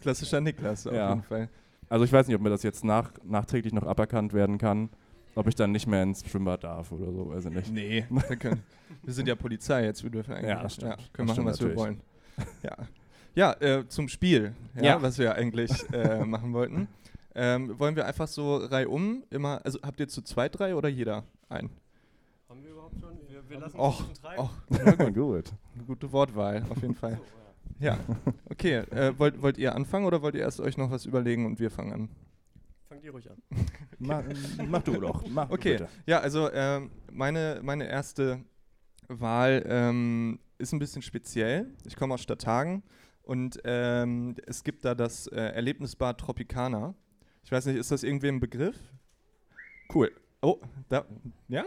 Klassischer Niklas auf Ja. jeden Fall. Also ich weiß nicht, ob mir das jetzt nach, nachträglich noch aberkannt werden kann, ob ich dann nicht mehr ins Schwimmbad darf oder so, weiß ich nicht. Nee, wir, können, wir sind ja Polizei jetzt, wir dürfen eigentlich Ja, das stimmt. können Das machen, was stimmt wir wollen. Ja, ja äh, zum Spiel, ja, Ja. was wir eigentlich äh, machen wollten. Ähm, wollen wir einfach so reihum immer, also habt ihr zu zweit drei oder jeder ein? Haben wir überhaupt schon? Wir, wir lassen Och, uns bisschen treiben. Och, Na gut. gut. eine gute Wortwahl, auf jeden Fall. Ja. Okay. Äh, wollt, wollt ihr anfangen oder wollt ihr erst euch noch was überlegen und wir fangen an? Fangt ihr ruhig an. Mach, mach du doch. Mach du Okay, bitte. ja, also ähm, meine, meine erste Wahl ähm, ist ein bisschen speziell. Ich komme aus Stadthagen und ähm, es gibt da das äh, Erlebnisbad Tropicana. Ich weiß nicht, ist das irgendwie ein Begriff? Cool. Oh, da, ja?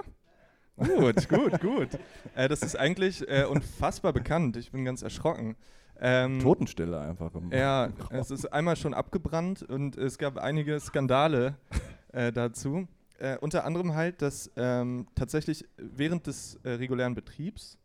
Gut, gut, gut. Äh, das ist eigentlich äh, unfassbar bekannt. Ich bin ganz erschrocken. Ähm, Totenstille einfach. im- ja, es ist einmal schon abgebrannt und es gab einige Skandale äh, dazu. Äh, unter anderem halt, dass ähm, tatsächlich während des äh, regulären Betriebs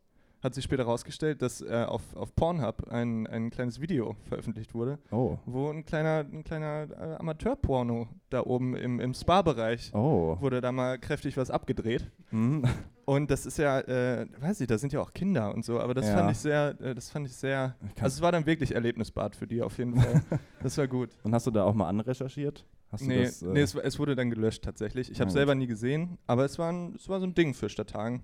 hat sich später herausgestellt, dass äh, auf, auf Pornhub ein, ein kleines Video veröffentlicht wurde, Oh. wo ein kleiner, ein kleiner äh, Amateurporno da oben im, im Spa-Bereich Oh. wurde da mal kräftig was abgedreht. Hm. Und das ist ja, äh, weiß ich, da sind ja auch Kinder und so, aber das Ja. fand ich sehr, äh, das fand ich sehr, also es war dann wirklich Erlebnisbad für die auf jeden Fall. das war gut. Und hast du da auch mal anrecherchiert? Hast du Nee, das, äh, nee es, es wurde dann gelöscht tatsächlich. Ich Na habe gut. selber nie gesehen, aber es war, ein, es war so ein Ding für Stadthagen.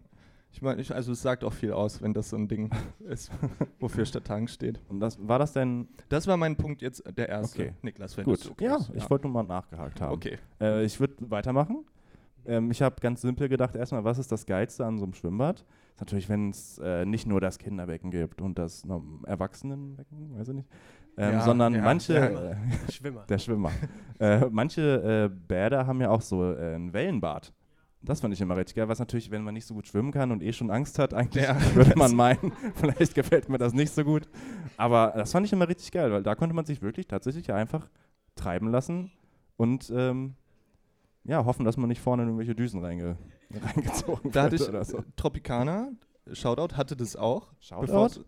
Ich meine, also es sagt auch viel aus, wenn das so ein Ding ist, wofür Stadthagen steht. und das, war das denn Das war mein Punkt jetzt, der erste. Okay. Niklas, wenn gut? okay ja, ist. ich wollte nur mal nachgehakt haben. Okay. Äh, ich würde weitermachen. Ähm, ich habe ganz simpel gedacht, erstmal, was ist das Geilste an so einem Schwimmbad? Ist natürlich, wenn es äh, nicht nur das Kinderbecken gibt und das no, Erwachsenenbecken, weiß ich nicht, ähm, Ja, sondern ja, manche, ja. Äh, Schwimmer. der Schwimmer, äh, manche äh, Bäder haben ja auch so äh, ein Wellenbad. Das fand ich immer richtig geil, was natürlich, wenn man nicht so gut schwimmen kann und eh schon Angst hat, eigentlich Ja. würde man meinen, vielleicht gefällt mir das nicht so gut. Aber das fand ich immer richtig geil, weil da konnte man sich wirklich tatsächlich einfach treiben lassen und ähm, ja, hoffen, dass man nicht vorne in irgendwelche Düsen reinge reingezogen Da hatte wird ich oder so. Tropicana, Shoutout, hatte das auch. Shoutout?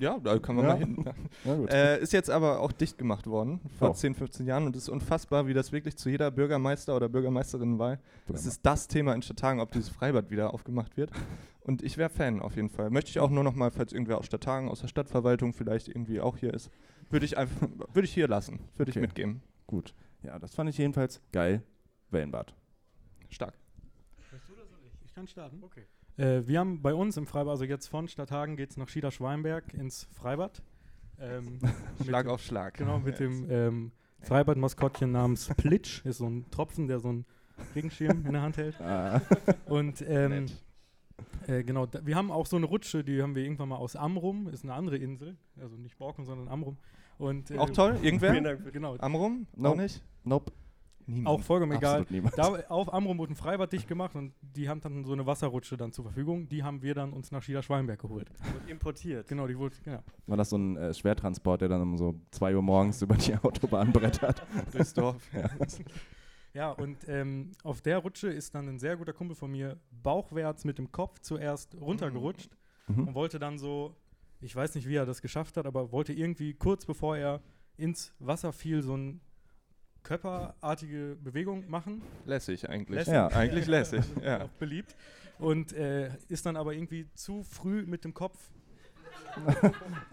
Ja, da kann man Ja. mal hin. Äh, ist jetzt aber auch dicht gemacht worden, vor Oh. 10, 15 Jahren. Und es ist unfassbar, wie das wirklich zu jeder Bürgermeister- oder Bürgermeisterinnenwahl Das ist das Thema in Stadthagen, ob dieses Freibad wieder aufgemacht wird. Und ich wäre Fan auf jeden Fall. Möchte ich auch nur noch mal, falls irgendwer aus Stadthagen, aus der Stadtverwaltung vielleicht irgendwie auch hier ist, würde ich einfach, würde ich hier lassen, würde Okay. ich mitgeben. gut. Ja, das fand ich jedenfalls geil. Wellenbad. Stark. Ich kann starten. Okay. Äh, wir haben bei uns im Freibad, also jetzt von Stadthagen geht es nach Schieder-Schweinberg ins Freibad. Ähm, Schlag auf Schlag. Genau, mit dem ähm, Freibad-Maskottchen namens Plitsch. Ist so ein Tropfen, der so einen Regenschirm in der Hand hält. Ah, Und ähm, äh, genau, da, wir haben auch so eine Rutsche, die haben wir irgendwann mal aus Amrum, ist eine andere Insel, also nicht Borkum, sondern Amrum. Und, äh, Auch toll, irgendwer? Für Genau, Amrum? Nope. Auch nicht? nope. Niemand. Auch vollkommen egal. Da auf Amrum wurde ein Freibad dicht gemacht und die haben dann so eine Wasserrutsche dann zur Verfügung. Die haben wir dann uns nach Schieder-Schweinberg geholt. Wird importiert. Genau, die wurde, genau. War das so ein äh, Schwertransport, der dann um so 2 Uhr morgens über die Autobahn brettert? durchs Dorf. Ja, und ähm, auf der Rutsche ist dann ein sehr guter Kumpel von mir bauchwärts mit dem Kopf zuerst runtergerutscht Mhm. und wollte dann so, ich weiß nicht, wie er das geschafft hat, aber wollte irgendwie kurz bevor er ins Wasser fiel, so eine körperartige Bewegung machen. Lässig eigentlich. Lässig. Ja. Eigentlich lässig, ja. Auch beliebt. Und äh, ist dann aber irgendwie zu früh mit dem Kopf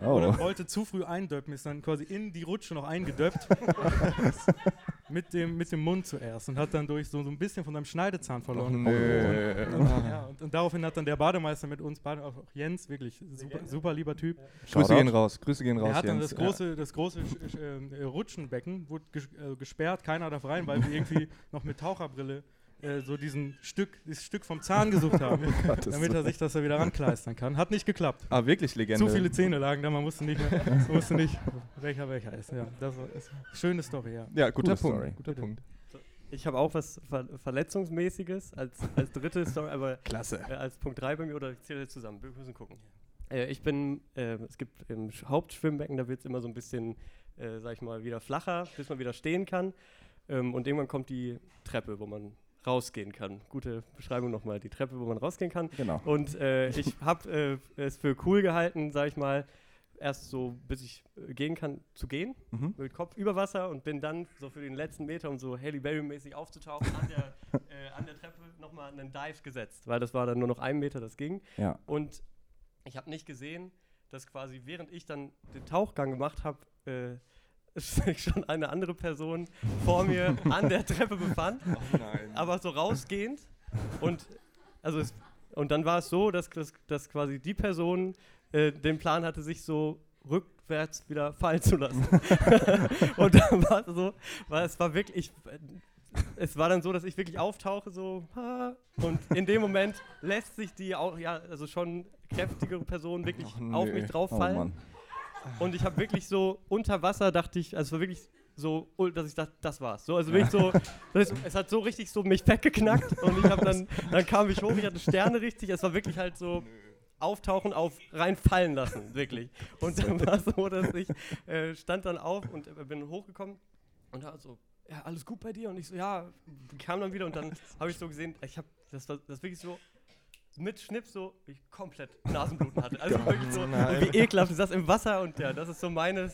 Oh. oder wollte zu früh eindöppen, ist dann quasi in die Rutsche noch eingedöppt. mit, dem, mit dem Mund zuerst und hat dann durch so, so ein bisschen von seinem Schneidezahn verloren. nö. Und, ja, und, und daraufhin hat dann der Bademeister mit uns, Bade, auch Jens, wirklich super, super lieber Typ, Grüße Shoutout. gehen raus, Grüße gehen raus, der hat dann Jens. das große, das große äh, Rutschenbecken, wurde ges äh, gesperrt, keiner darf rein, weil wir irgendwie noch mit Taucherbrille äh, so diesen Stück, dieses Stück vom Zahn gesucht haben, Gottes damit er sich das da wieder rankleistern kann. Hat nicht geklappt. Ah, wirklich Legende. Zu viele Zähne lagen da, man wusste nicht mehr, wusste nicht, welcher welcher ist. Ja, das war ist, schöne Story, ja. Ja, guter Coole Punkt. Story. Guter Bitte. Punkt. Ich habe auch was Ver Verletzungsmäßiges als, als dritte Story, aber Klasse. äh, als Punkt 3 bei mir oder ich zähle jetzt zusammen. Wir müssen gucken. Äh, ich bin, äh, es gibt im Sch- Hauptschwimmbecken, da wird es immer so ein bisschen, äh, sag ich mal, wieder flacher, bis man wieder stehen kann. Ähm, und irgendwann kommt die Treppe, wo man rausgehen kann. Gute Beschreibung nochmal, die Treppe, wo man rausgehen kann. Genau. Und äh, ich habe äh, es für cool gehalten, sag ich mal, erst so, bis ich äh, gehen kann, zu gehen, Mhm. mit Kopf über Wasser und bin dann so für den letzten Meter, um so Halle Berry-mäßig aufzutauchen, an der, äh, an der Treppe nochmal einen Dive gesetzt, weil das war dann nur noch ein Meter, das ging. Ja. Und ich habe nicht gesehen, dass quasi während ich dann den Tauchgang gemacht habe, äh, sich schon eine andere Person vor mir an der Treppe befand Oh aber so rausgehend. Und, also es, und dann war es so, dass, dass, dass quasi die Person äh, den Plan hatte, sich so rückwärts wieder fallen zu lassen. und dann war es so, weil es war wirklich, es war dann so, dass ich wirklich auftauche, so, und in dem Moment lässt sich die auch, ja, also schon kräftigere Person wirklich Och, auf mich drauf Oh fallen. Mann. Und ich habe wirklich so unter Wasser dachte ich, also es war wirklich so, dass ich dachte, das war's. So, also wirklich so, das, es hat so richtig so mich weggeknackt und ich habe dann, dann kam ich hoch, ich hatte Sterne richtig, es war wirklich halt so auftauchen auf reinfallen lassen, wirklich. Und dann war es so, dass ich äh, stand dann auf und äh, bin hochgekommen und da so, ja, alles gut bei dir? Und ich so, ja, kam dann wieder und dann habe ich so gesehen, ich habe, das war das wirklich so, mit Schnips so, wie ich komplett Nasenbluten hatte. Also wirklich so, wie ekelhaft ist das im Wasser und ja, das ist so meine,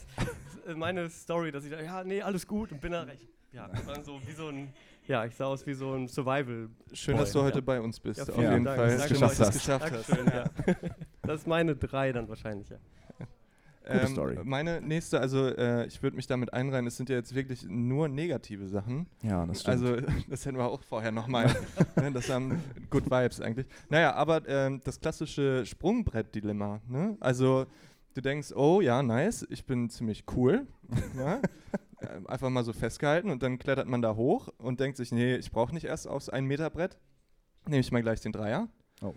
meine Story, dass ich da, ja, nee, alles gut und bin da recht. Ja, war so wie so ein, ja, ich sah aus wie so ein Survival. Schön, dass du Boy, heute ja. bei uns bist. Ja, auf jeden Dank. Fall. Danke, Schön, dass du es geschafft hast. Dankeschön, ja. Das ist meine drei dann wahrscheinlich, ja. Gute Story. Ähm, Meine nächste, also äh, ich würde mich damit einreihen, es sind ja jetzt wirklich nur negative Sachen. Ja, das stimmt. Also das hätten wir auch vorher nochmal. ne, das haben Good Vibes eigentlich. Naja, aber ähm, das klassische Sprungbrett-Dilemma. Ne? Also du denkst, oh ja, nice, ich bin ziemlich cool. ja? Äh, Einfach mal so festgehalten und dann klettert man da hoch und denkt sich, nee, ich brauche nicht erst aufs 1 Meter Brett. Nehme ich mal gleich den Dreier. Oh.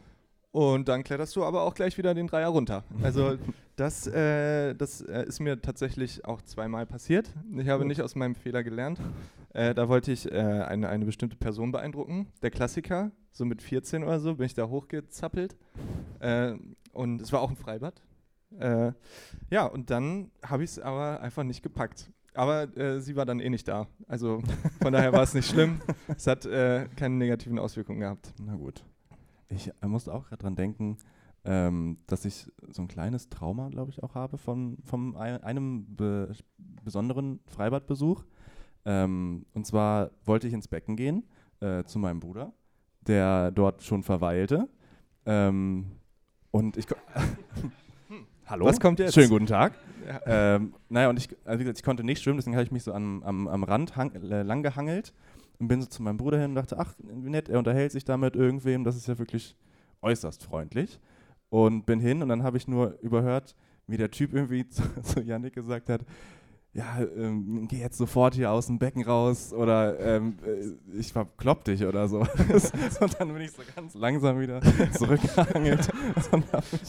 Und dann kletterst du aber auch gleich wieder den Dreier runter. Also das, äh, das äh, ist mir tatsächlich auch zweimal passiert. Ich habe nicht aus meinem Fehler gelernt. Äh, da wollte ich äh, eine, eine bestimmte Person beeindrucken. Der Klassiker, so mit 14 oder so, bin ich da hochgezappelt. Äh, und es war auch ein Freibad. Äh, ja, und dann habe ich es aber einfach nicht gepackt. Aber äh, sie war dann eh nicht da. Also von daher war es nicht schlimm. Es hat äh, keine negativen Auswirkungen gehabt. Na gut. Ich äh, musste auch gerade dran denken, ähm, dass ich so ein kleines Trauma, glaube ich, auch habe von, von ein, einem be besonderen Freibadbesuch. Ähm, und zwar wollte ich ins Becken gehen äh, zu meinem Bruder, der dort schon verweilte. Ähm, und ich. ko- Hallo? Was kommt jetzt? Schönen guten Tag. Ja. Ähm, naja, und ich, also wie gesagt, ich konnte nicht schwimmen, deswegen habe ich mich so am, am, am Rand hang, äh, lang gehangelt und bin so zu meinem Bruder hin und dachte, ach, wie nett, er unterhält sich da mit irgendwem, das ist ja wirklich äußerst freundlich. Und bin hin und dann habe ich nur überhört, wie der Typ irgendwie zu, zu Yannick gesagt hat, ja, ähm, geh jetzt sofort hier aus dem Becken raus oder ähm, äh, ich verklopp dich oder so. und dann bin ich so ganz langsam wieder zurückgehangelt.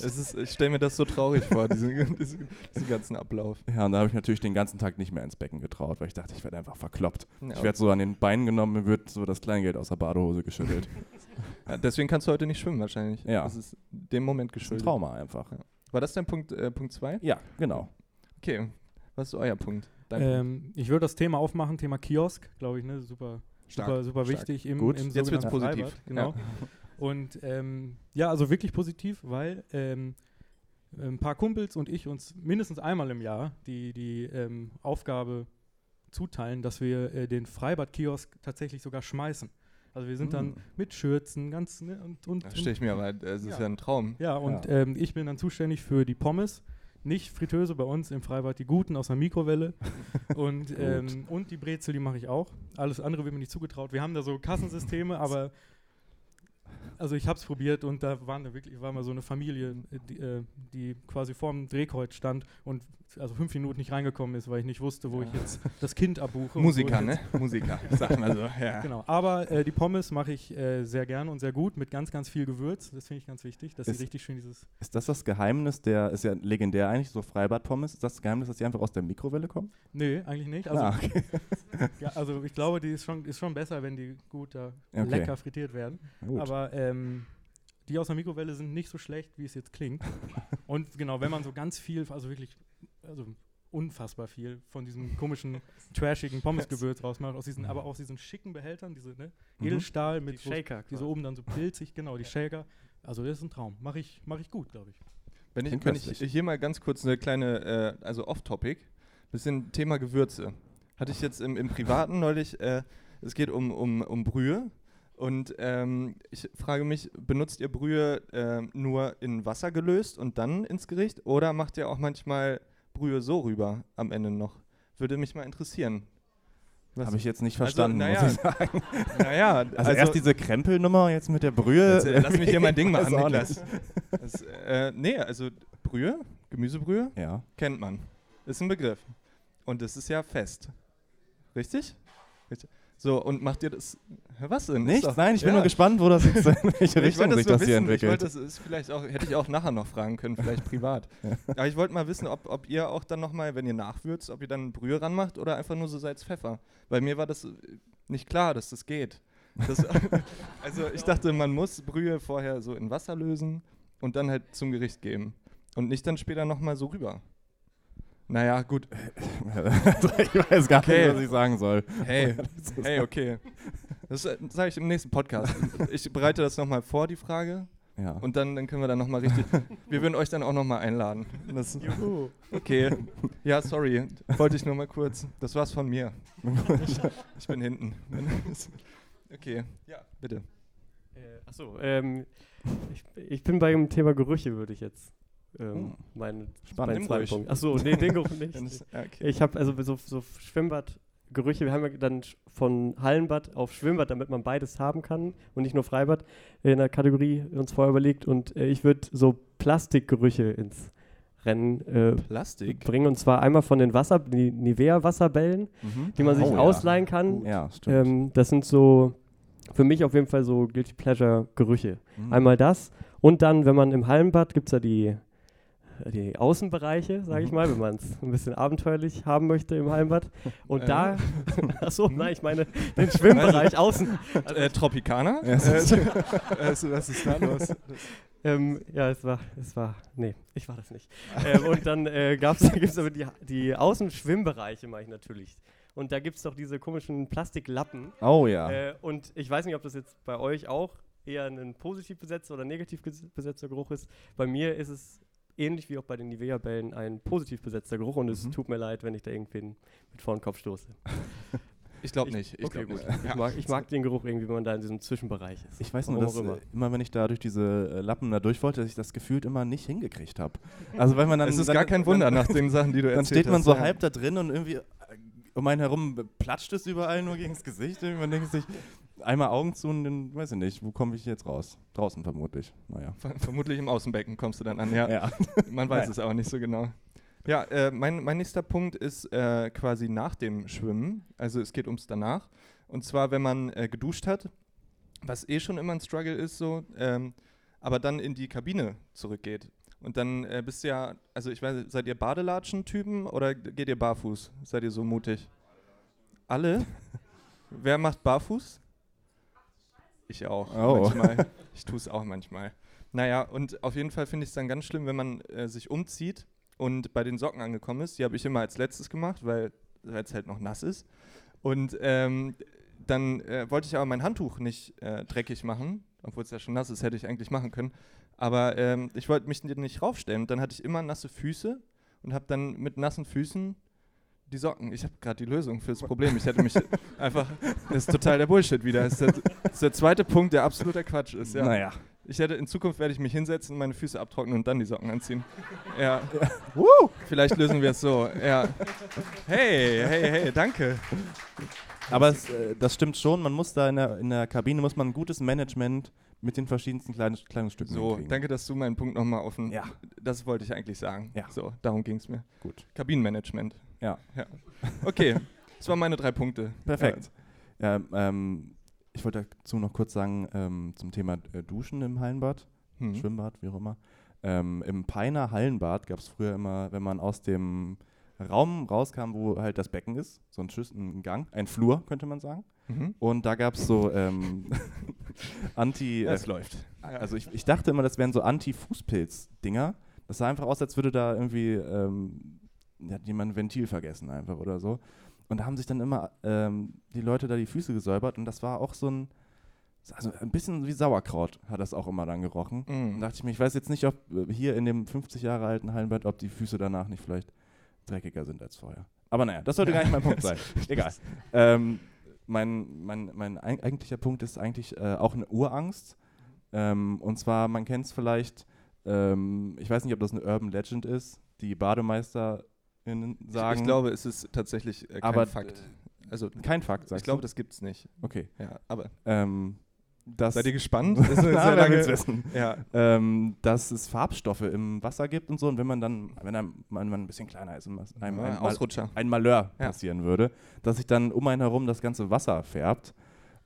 ich stelle mir das so traurig vor, diesen, diesen, diesen, ganzen Ablauf. Ja, und da habe ich natürlich den ganzen Tag nicht mehr ins Becken getraut, weil ich dachte, ich werde einfach verkloppt. Ja, ich werde so an den Beinen genommen, mir wird so das Kleingeld aus der Badehose geschüttelt. ja, deswegen kannst du heute nicht schwimmen wahrscheinlich. Ja. Das ist dem Moment geschuldet. Ein Trauma einfach. Ja. War das dein Punkt 2? Äh, Punkt ja, genau. Okay, was ist euer Punkt? Ähm, ich würde das Thema aufmachen, Thema Kiosk, glaube ich, ne? super, Stark. super, super Stark. wichtig im, Gut. im Jetzt wird es positiv. Freibad, genau. Ja. Und ähm, ja, also wirklich positiv, weil ähm, ein paar Kumpels und ich uns mindestens einmal im Jahr die, die ähm, Aufgabe zuteilen, dass wir äh, den Freibad-Kiosk tatsächlich sogar schmeißen. Also wir sind dann mm. mit Schürzen, ganz ne, und und. Das stelle ich mir aber, es ist ja. ja ein Traum. Ja, und ja. Ähm, ich bin dann zuständig für die Pommes nicht Fritteuse bei uns im Freibad, die guten aus der Mikrowelle. und, ähm, und die Brezel, die mache ich auch. Alles andere wird mir nicht zugetraut. Wir haben da so Kassensysteme, aber also ich habe es probiert und da waren da wirklich, war mal so eine Familie, die, äh, die quasi vorm Drehkreuz stand und also fünf Minuten nicht reingekommen ist, weil ich nicht wusste, wo ja. ich jetzt das Kind abbuche. Musiker, ne? Musiker, sag mal so, ja. Genau, aber äh, die Pommes mache ich äh, sehr gerne und sehr gut mit ganz, ganz viel Gewürz. Das finde ich ganz wichtig, dass ist, sie richtig schön dieses... Ist das das Geheimnis der, ist ja legendär eigentlich, so Freibad-Pommes, ist das das Geheimnis, dass die einfach aus der Mikrowelle kommen? Nee, eigentlich nicht. Also, ah, okay. ja, also ich glaube, die ist schon, ist schon besser, wenn die gut da okay. lecker frittiert werden. Gut. Aber ähm, die aus der Mikrowelle sind nicht so schlecht, wie es jetzt klingt. und genau, wenn man so ganz viel, also wirklich also unfassbar viel von diesem komischen, trashigen Pommesgewürz rausmacht, aus diesen, mhm. aber aus diesen schicken Behältern, diese ne, mhm. Edelstahl mit die Shaker, die so oben dann so pilzig, genau, die Shaker. Also das ist ein Traum. Mache ich, mach ich gut, glaube ich. Wenn ich, wenn ich hier mal ganz kurz eine kleine, äh, also off-topic, bisschen Thema Gewürze. Hatte ich jetzt im, im Privaten neulich, äh, es geht um, um, um Brühe. Und ähm, ich frage mich, benutzt ihr Brühe äh, nur in Wasser gelöst und dann ins Gericht? Oder macht ihr auch manchmal Brühe so rüber am Ende noch? Würde mich mal interessieren. Habe ich jetzt nicht verstanden, also, naja, muss ich sagen. Naja, also, also, erst diese Krempelnummer, jetzt mit der Brühe. Jetzt, äh, lass mich hier mein Ding machen, Niklas. Das, äh, nee, also Brühe, Gemüsebrühe, ja. kennt man. Ist ein Begriff. Und das ist ja fest. Richtig? Richtig. So, und macht ihr das. Was denn? Nichts? Nein, ich bin ja. nur gespannt, wo das jetzt in welche Richtung sich das wissen. hier entwickelt. Ich wollte, das ist vielleicht auch, hätte ich auch nachher noch fragen können, vielleicht privat. ja. Aber ich wollte mal wissen, ob, ob ihr auch dann nochmal, wenn ihr nachwürzt, ob ihr dann Brühe ranmacht oder einfach nur so Salz, Pfeffer. Bei mir war das nicht klar, dass das geht. Das, also ich dachte, man muss Brühe vorher so in Wasser lösen und dann halt zum Gericht geben. Und nicht dann später nochmal so rüber. Naja, gut. ich weiß gar okay. nicht, was ich sagen soll. Hey, hey, okay. Das äh, sage ich im nächsten Podcast. Ich bereite das nochmal vor, die Frage. Ja. Und dann, dann können wir dann nochmal richtig. wir würden euch dann auch nochmal einladen. Das, okay. Ja, sorry. Wollte ich nur mal kurz. Das war's von mir. Ich, ich bin hinten. Okay. Ja, bitte. Äh, achso, ähm, ich, ich bin beim Thema Gerüche, würde ich jetzt ähm, hm. mein, mein Zeitpunkt. Achso, nee, den Geruch nicht. okay. Ich habe also so, so Schwimmbadgerüche, wir haben ja dann von Hallenbad auf Schwimmbad, damit man beides haben kann und nicht nur Freibad in der Kategorie uns vorher überlegt und äh, ich würde so Plastikgerüche ins Rennen äh, Plastik? bringen und zwar einmal von den Wasser, die Nivea Wasserbällen, mhm. die man sich oh, ausleihen ja. kann. Ja, stimmt. Ähm, das sind so für mich auf jeden Fall so Guilty Pleasure Gerüche. Mhm. Einmal das und dann, wenn man im Hallenbad gibt es ja die die Außenbereiche, sage ich mhm. mal, wenn man es ein bisschen abenteuerlich haben möchte im Heimbad. Und äh. da, achso, nein, ich meine den Schwimmbereich außen. Also, äh, Tropikaner? Ja, also, was ist da los? Ähm, ja, es war, es war, nee, ich war das nicht. ähm, und dann äh, gab es aber die, die Außenschwimmbereiche, mache ich natürlich. Und da gibt es doch diese komischen Plastiklappen. Oh ja. Äh, und ich weiß nicht, ob das jetzt bei euch auch eher ein positiv besetzter oder negativ besetzter Geruch ist. Bei mir ist es ähnlich wie auch bei den Nivea-Bällen ein positiv besetzter Geruch und mhm. es tut mir leid, wenn ich da irgendwen mit vor den Kopf stoße. Ich glaube nicht. Ich, okay, glaub nicht. Ich, mag, ich, mag, den Geruch irgendwie, wenn man da in diesem Zwischenbereich ist. Ich weiß nur, dass immer. Äh, immer. wenn ich da durch diese äh, Lappen da durch wollte, dass ich das gefühlt immer nicht hingekriegt habe. Also weil man dann. Es ist dann, gar kein Wunder nach den Sachen, die du Dann steht man so ja. halb da drin und irgendwie äh, um einen herum platscht es überall nur gegen das Gesicht. Und man denkt sich, einmal Augen zu und dann weiß ich nicht, wo komme ich jetzt raus? Draußen vermutlich. Naja. Vermutlich im Außenbecken kommst du dann an, ja. ja. Man weiß ja. es auch nicht so genau. Ja, äh, mein, mein nächster Punkt ist äh, quasi nach dem Schwimmen. Also es geht ums danach. Und zwar, wenn man äh, geduscht hat, was eh schon immer ein Struggle ist, so, ähm, aber dann in die Kabine zurückgeht. Und dann äh, bist du ja, also ich weiß, seid ihr Badelatschen-Typen oder geht ihr barfuß? Seid ihr so mutig? Alle? Wer macht barfuß? Ich auch. Oh. Manchmal. Ich tue es auch manchmal. Naja, und auf jeden Fall finde ich es dann ganz schlimm, wenn man äh, sich umzieht und bei den Socken angekommen ist. Die habe ich immer als letztes gemacht, weil es halt noch nass ist. Und ähm, dann äh, wollte ich aber mein Handtuch nicht äh, dreckig machen, obwohl es ja schon nass ist, hätte ich eigentlich machen können. Aber ähm, ich wollte mich nicht raufstellen. Und dann hatte ich immer nasse Füße und habe dann mit nassen Füßen die Socken. Ich habe gerade die Lösung für das Problem. Ich hätte mich einfach. Das ist total der Bullshit wieder. Das ist der, das ist der zweite Punkt, der absoluter Quatsch ist. Ja. Naja. Ich hätte in Zukunft werde ich mich hinsetzen, meine Füße abtrocknen und dann die Socken anziehen. Ja. Woo! Vielleicht lösen wir es so. Ja. Hey, hey, hey, danke. Aber es, äh, das stimmt schon, man muss da in der, in der Kabine, muss man ein gutes Management mit den verschiedensten kleinen Kleidungsstücken So, hinkriegen. danke, dass du meinen Punkt nochmal offen. Ja. Das wollte ich eigentlich sagen. Ja. So, darum ging es mir. Gut. Kabinenmanagement. Ja. ja. Okay, das waren meine drei Punkte. Perfekt. Ja, ähm, ich wollte dazu noch kurz sagen, ähm, zum Thema äh, Duschen im Hallenbad. Hm. Schwimmbad, wie auch immer. Ähm, Im Peiner Hallenbad gab es früher immer, wenn man aus dem Raum rauskam, wo halt das Becken ist, so ein, Schüss, ein Gang, ein Flur, könnte man sagen. Mhm. Und da gab es so ähm, Anti... Ja, äh, es läuft. also ich, ich dachte immer, das wären so Anti-Fußpilz-Dinger. Das sah einfach aus, als würde da irgendwie ähm, hat jemand ein Ventil vergessen einfach oder so. Und da haben sich dann immer ähm, die Leute da die Füße gesäubert und das war auch so ein, also ein bisschen wie Sauerkraut hat das auch immer dann gerochen. Und Mhm. dachte ich mir, ich weiß jetzt nicht, ob äh, hier in dem 50 Jahre alten Hallenbad, ob die Füße danach nicht vielleicht dreckiger sind als vorher. Aber naja, das sollte gar nicht mein Punkt sein. Egal. Ähm, mein, mein, mein eig- eigentlicher Punkt ist eigentlich äh, auch eine Urangst. Ähm, und zwar, man kennt es vielleicht, ähm, ich weiß nicht, ob das eine Urban Legend ist, die Sagen. Ich glaube, es ist tatsächlich äh, kein aber Fakt. Also, Kein Fakt, sagst ich glaube, das gibt's nicht. Okay. Ja, aber Ähm, das seid ihr gespannt? Das ist eine Na, sehr wer lange- will's wissen. Ja. ähm, dass es Farbstoffe im Wasser gibt und so. Und wenn man dann, wenn einem, man, man ein bisschen kleiner ist Ja, ein, Mal, Ausrutscher. ein Malheur Ja. passieren würde, dass sich dann um einen herum das ganze Wasser färbt.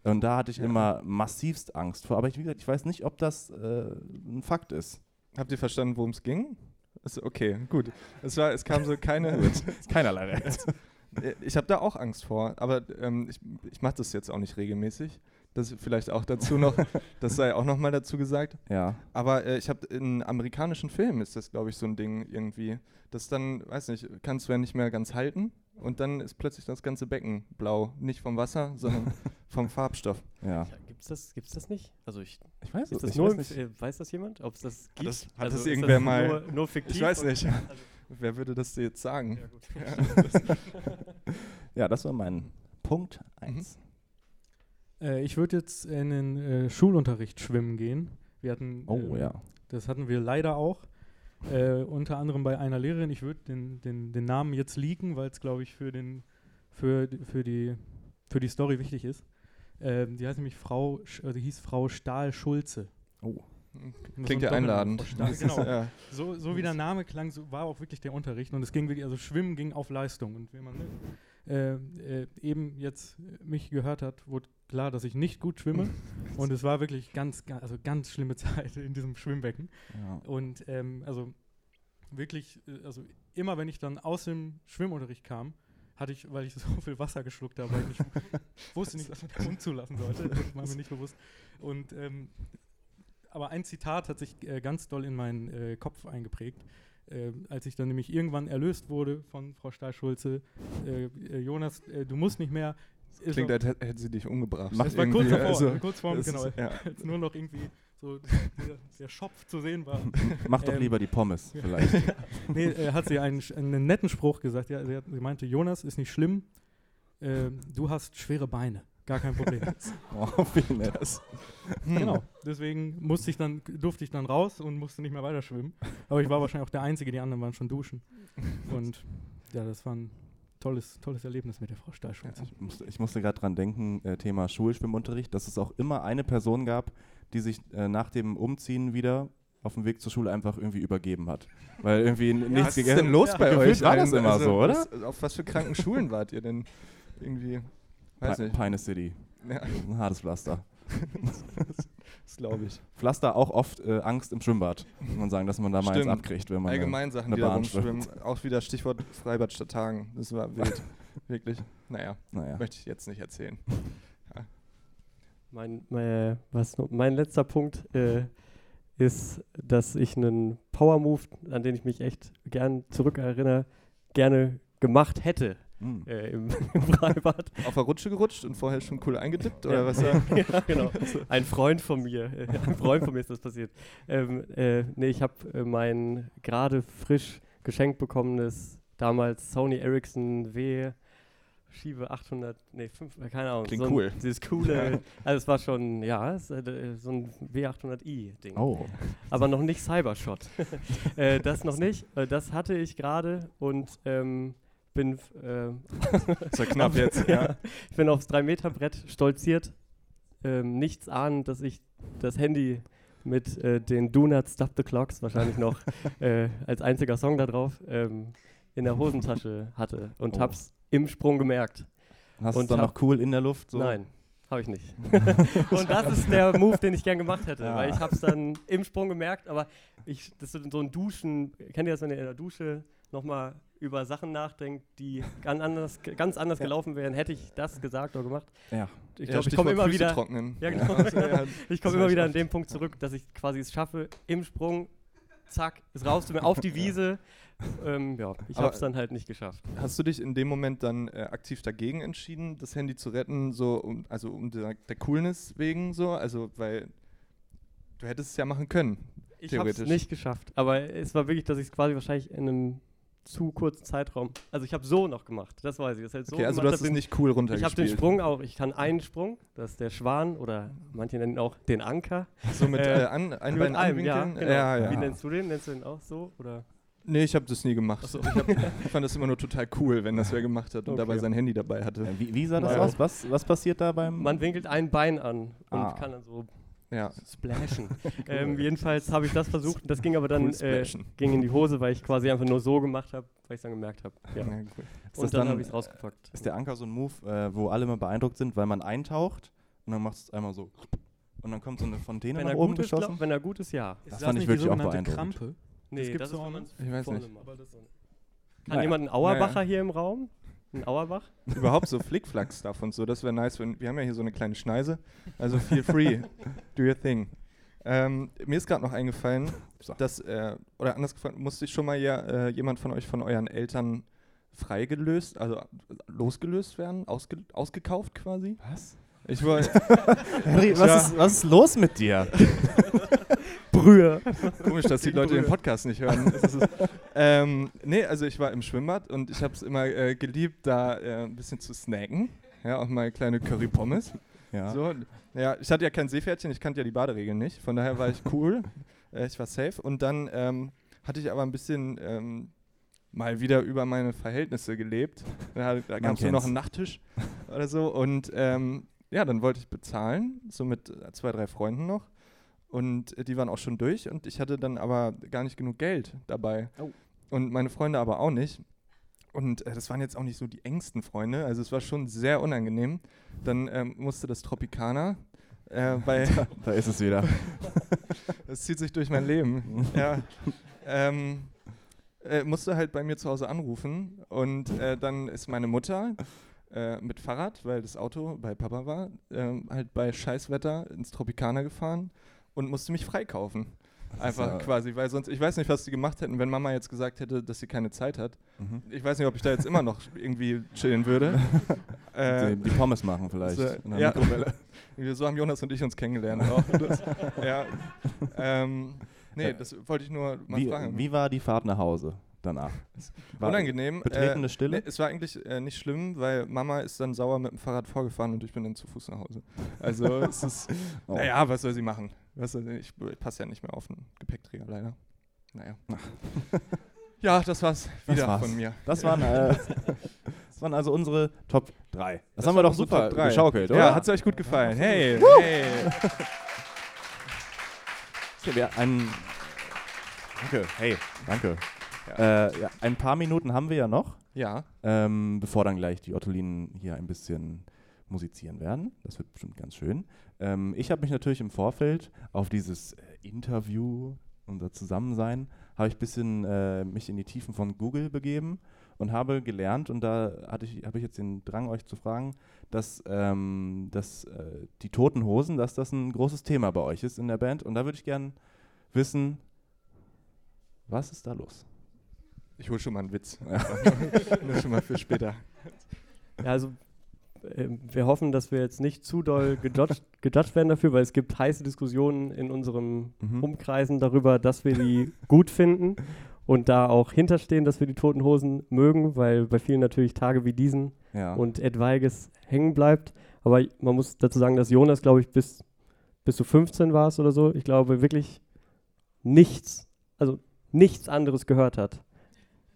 Und da hatte ich Ja. immer massivst Angst vor. Aber ich, wie gesagt, ich weiß nicht, ob das äh, ein Fakt ist. Habt ihr verstanden, worum es ging? Ist okay, gut. Es, war, es kam so keine. Keinerlei Recht. Äh, Ich habe da auch Angst vor, aber ähm, ich, ich mache das jetzt auch nicht regelmäßig. Das vielleicht auch dazu noch, das sei auch noch mal dazu gesagt. ja. Aber äh, ich habe in amerikanischen Filmen ist das, glaube ich, so ein Ding irgendwie. Das dann, weiß nicht, kannst du ja nicht mehr ganz halten und dann ist plötzlich das ganze Becken blau. Nicht vom Wasser, sondern vom Farbstoff. Ja. Ja, gibt's das, gibt's das nicht? Also ich, Ich weiß es das ich nur, weiß nicht. äh, weiß das jemand, ob es das gibt? das- hat also das ist irgendwer mal- Nur, nur fiktiv Ich weiß nicht. Also, Wer würde das dir jetzt sagen? ja, gut. Ja, das war mein Punkt 1. Äh, ich würde jetzt in den äh, Schulunterricht schwimmen gehen. Wir hatten, Oh ähm, ja. das hatten wir leider auch. Äh, unter anderem bei einer Lehrerin. Ich würde den, den, den Namen jetzt leaken, weil es, glaube ich, für, den, für, die- für, die, für die Story wichtig ist. Ähm, die heißt nämlich Frau, äh, die hieß Frau Stahl-Schulze. Oh. Klingt ja einladend. Genau. ja. So, so wie der Name klang, so war auch wirklich der Unterricht. Und es ging wirklich, also Schwimmen ging auf Leistung. Und wenn man äh, äh, eben jetzt mich gehört hat, wurde klar, dass ich nicht gut schwimme. und es war wirklich ganz, ga- also ganz schlimme Zeit in diesem Schwimmbecken. Ja. Und ähm, also wirklich, äh, also immer wenn ich dann aus dem Schwimmunterricht kam, hatte ich, weil ich so viel Wasser geschluckt habe, weil ich wusste nicht, was man den Mund zulassen sollte. Das war mir nicht bewusst. Und ähm, aber ein Zitat hat sich äh, ganz doll in meinen äh, Kopf eingeprägt. Äh, als ich dann nämlich irgendwann erlöst wurde von Frau Stahl-Schulze, äh, äh, Jonas, du musst nicht mehr. Ist Klingt, als hätte hätte sie dich umgebracht. das war kurz davor, also, kurz vor, das genau, ist- ja. als nur noch irgendwie so der, der Schopf zu sehen war. Mach doch Ähm, lieber die Pommes ja. vielleicht. nee, äh, hat sie einen, einen netten Spruch gesagt. Ja, sie, hat, sie meinte, Jonas, ist nicht schlimm. Ähm, du hast schwere Beine. Gar kein Problem. oh, wie nett. Genau. Deswegen musste ich dann, durfte ich dann raus und musste nicht mehr weiter schwimmen. Aber ich war wahrscheinlich auch der Einzige, die anderen waren schon duschen. Und ja, das war ein tolles, tolles Erlebnis mit der Frau Stahlschulze. Ich musste, musste gerade dran denken, äh, Thema Schulschwimmunterricht, dass es auch immer eine Person gab, die sich äh, nach dem Umziehen wieder auf dem Weg zur Schule einfach irgendwie übergeben hat. Weil irgendwie nichts was ist gegessen denn los bei Gefühlt euch? war das immer Also, so, oder? Was, auf was für kranken Schulen wart ihr denn? Irgendwie, weiß Pe nicht. Peine City. Ja, Ein hartes Pflaster. das glaube ich. Pflaster auch oft äh, Angst im Schwimmbad, muss man sagen, dass man da mal eins abkriegt, wenn man Allgemein Sachen, eine die da Bahn rumschwimmen. Auch wieder Stichwort Freibad statt Tagen. Das war wild. Wirklich. Naja, Naja. möchte ich jetzt nicht erzählen. Mein, mein, was, noch- mein letzter Punkt äh, ist, dass ich einen Power-Move, an den ich mich echt gern zurückerinnere, gerne gemacht hätte Hm. äh, im, im Freibad. Auf der Rutsche gerutscht und vorher schon cool eingedippt? Oder Ja. was? ja, genau. Ein Freund von mir, äh, ein Freund von mir ist das passiert. Ähm, äh, nee, ich habe äh, mein gerade frisch geschenkt bekommenes, damals Sony Ericsson W Schiebe 800, nee, 5, äh, keine Ahnung. Klingt so ein, cool. Dieses coole, also es war schon, ja, es, äh, so ein W800i-Ding. Oh. Aber noch nicht Cybershot. das noch nicht. Das hatte ich gerade und ähm, bin, äh, ja knapp jetzt. Ja. ich bin aufs 3-Meter-Brett stolziert, ähm, nichts ahnend, dass ich das Handy mit äh, den Do Not Stop the Clocks wahrscheinlich noch äh, als einziger Song da drauf ähm, in der Hosentasche hatte und Oh. hab's im Sprung gemerkt. Hast du dann noch cool in der Luft? So? Nein, habe ich nicht. und das ist der Move, den ich gern gemacht hätte, Ja. weil ich habe es dann im Sprung gemerkt, aber ich, das ist so ein Duschen, kennt ihr das, wenn ihr in der Dusche nochmal über Sachen nachdenkt, die ganz anders, ganz anders gelaufen wären, hätte ich das gesagt oder gemacht. Ja. Ich Ja, glaube, ich Stichwort komme immer Füße wieder, trocknen. Ja, genau. Ja, ich komme immer wieder an den Punkt zurück, dass ich quasi es schaffe, im Sprung, zack, es rauszunehmen, auf die Wiese. Ähm, ja, ich habe es dann halt nicht geschafft. Hast du dich in dem Moment dann äh, aktiv dagegen entschieden, das Handy zu retten, so um, also um der, der Coolness wegen so? Also weil du hättest es ja machen können. Ich habe es nicht geschafft, aber es war wirklich, dass ich es quasi wahrscheinlich in einem zu kurzen Zeitraum, also ich habe so noch gemacht, das weiß ich. Das heißt so Okay, also du gemacht, hast es nicht cool Ich habe runtergespielt. den Sprung auch, ich kann einen Sprung, das ist der Schwan oder manche nennen ihn auch den Anker. so mit Äh, äh, an, ein Mit Bein einem, ja, anwinkeln? genau. ja, ja. Wie nennst du den? Nennst du den auch so? Oder? Nee, ich habe das nie gemacht. Ach so. Ich, hab, ich fand das immer nur total cool, wenn das wer gemacht hat und Okay. dabei sein Handy dabei hatte. Äh, Wie, wie sah das Ja. aus? Was, was passiert da beim. Man winkelt ein Bein an und Ah. kann dann so Ja. splashen. ähm, jedenfalls habe ich das versucht, das ging aber dann äh, ging in die Hose, weil ich quasi einfach nur so gemacht habe, weil ich es dann gemerkt habe. Ja. Ja, cool. ist, das Und dann dann, habe ich es rausgepackt. ist der Anker so ein Move, äh, wo alle mal beeindruckt sind, weil man eintaucht und dann macht es einmal so. Und dann kommt so eine Fontäne Wenn nach er, oben gut ist, geschossen. glaub, wenn er gut ist, ja. Ist Das das, fand ich nicht wirklich die auch beeindruckend. Krampe? Nee, das so ist, auch Ich weiß vorne nicht. Kann Naja. jemand einen Auerbacher Naja. hier im Raum? Ein Auerbach? Überhaupt so Flickflack-Stuff und so, das wäre nice. Wenn, wir haben ja hier so eine kleine Schneise, also feel free, do your thing. Ähm, mir ist gerade noch eingefallen, So. dass, äh, oder anders gefragt, musste ich schon mal ja, äh, jemand von euch von euren Eltern freigelöst, also losgelöst werden, ausge, ausgekauft quasi? Was? Ich wollte, Henry, Ja. was, ist, was ist los mit dir? Brühe. komisch, dass die Leute den Podcast nicht hören. Das ist, ähm, nee, also ich war im Schwimmbad und ich habe es immer äh, geliebt, da äh, ein bisschen zu snacken. Ja, auch mal kleine Curry-Pommes. Ja. So, ja, ich hatte ja kein Seepferdchen, ich kannte ja die Baderegeln nicht. Von daher war ich cool. äh, ich war safe. Und dann ähm, hatte ich aber ein bisschen ähm, mal wieder über meine Verhältnisse gelebt. Da, da gab es nur noch einen Nachttisch oder so. Und ähm, ja, dann wollte ich bezahlen, so mit zwei, drei Freunden noch. Und äh, die waren auch schon durch. Und ich hatte dann aber gar nicht genug Geld dabei. Oh. Und meine Freunde aber auch nicht. Und äh, das waren jetzt auch nicht so die engsten Freunde. Also es war schon sehr unangenehm. Dann ähm, musste das Tropicana äh, bei Da ist es wieder. das zieht sich durch mein Leben. ja. Ähm, äh, musste halt bei mir zu Hause anrufen und äh, dann ist meine Mutter äh, mit Fahrrad, weil das Auto bei Papa war, ähm, halt bei Scheißwetter ins Tropicana gefahren und musste mich freikaufen. Einfach ja- quasi, weil sonst, ich weiß nicht, was die gemacht hätten, wenn Mama jetzt gesagt hätte, dass sie keine Zeit hat. Mhm. Ich weiß nicht, ob ich da jetzt immer noch irgendwie chillen würde. äh, die, die Pommes machen vielleicht. so, in der ja. Mikrowelle. So haben Jonas und ich uns kennengelernt. Auch. Das, ja. Ähm, nee, das wollte ich nur mal Wie, fragen. wie war die Fahrt nach Hause danach? War Unangenehm. Betretene äh, Stille? Nee, es war eigentlich äh, nicht schlimm, weil Mama ist dann sauer mit dem Fahrrad vorgefahren und ich bin dann zu Fuß nach Hause. Also es ist, Oh. naja, was soll sie machen? Was soll sie, ich ich passe ja nicht mehr auf einen Gepäckträger, leider. Naja. ja, das war's Das wieder war's. von mir. Das waren, äh, das waren also unsere Top 3. Das, Das haben wir doch super geschaukelt, oder? Ja, hat's euch gut gefallen. Hey, hey. Okay, wir, ein, Danke, hey, danke. Ja. Äh, ja, ein paar Minuten haben wir ja noch. Ja. Ähm, bevor dann gleich die Ottolinen hier ein bisschen musizieren werden. Das wird bestimmt ganz schön. Ähm, ich habe mich natürlich im Vorfeld auf dieses äh, Interview, unser Zusammensein, habe ich ein bisschen äh, mich in die Tiefen von Google begeben und habe gelernt, und da hatte ich, habe ich jetzt den Drang, euch zu fragen, dass, ähm, dass äh, die Toten Hosen, dass das ein großes Thema bei euch ist in der Band. Und da würde ich gerne wissen, was ist da los? Ich hole schon mal einen Witz. Nur schon mal für später. Ja, also äh, wir hoffen, dass wir jetzt nicht zu doll gejudged, gejudged werden dafür, weil es gibt heiße Diskussionen in unserem mhm. Umkreisen darüber, dass wir die gut finden und da auch hinterstehen, dass wir die Toten Hosen mögen, weil bei vielen natürlich Tage wie diesen ja. und etwaiges hängen bleibt. Aber man muss dazu sagen, dass Jonas, glaube ich, bis, bis du 15 warst oder so, ich glaube wirklich nichts, also nichts anderes gehört hat,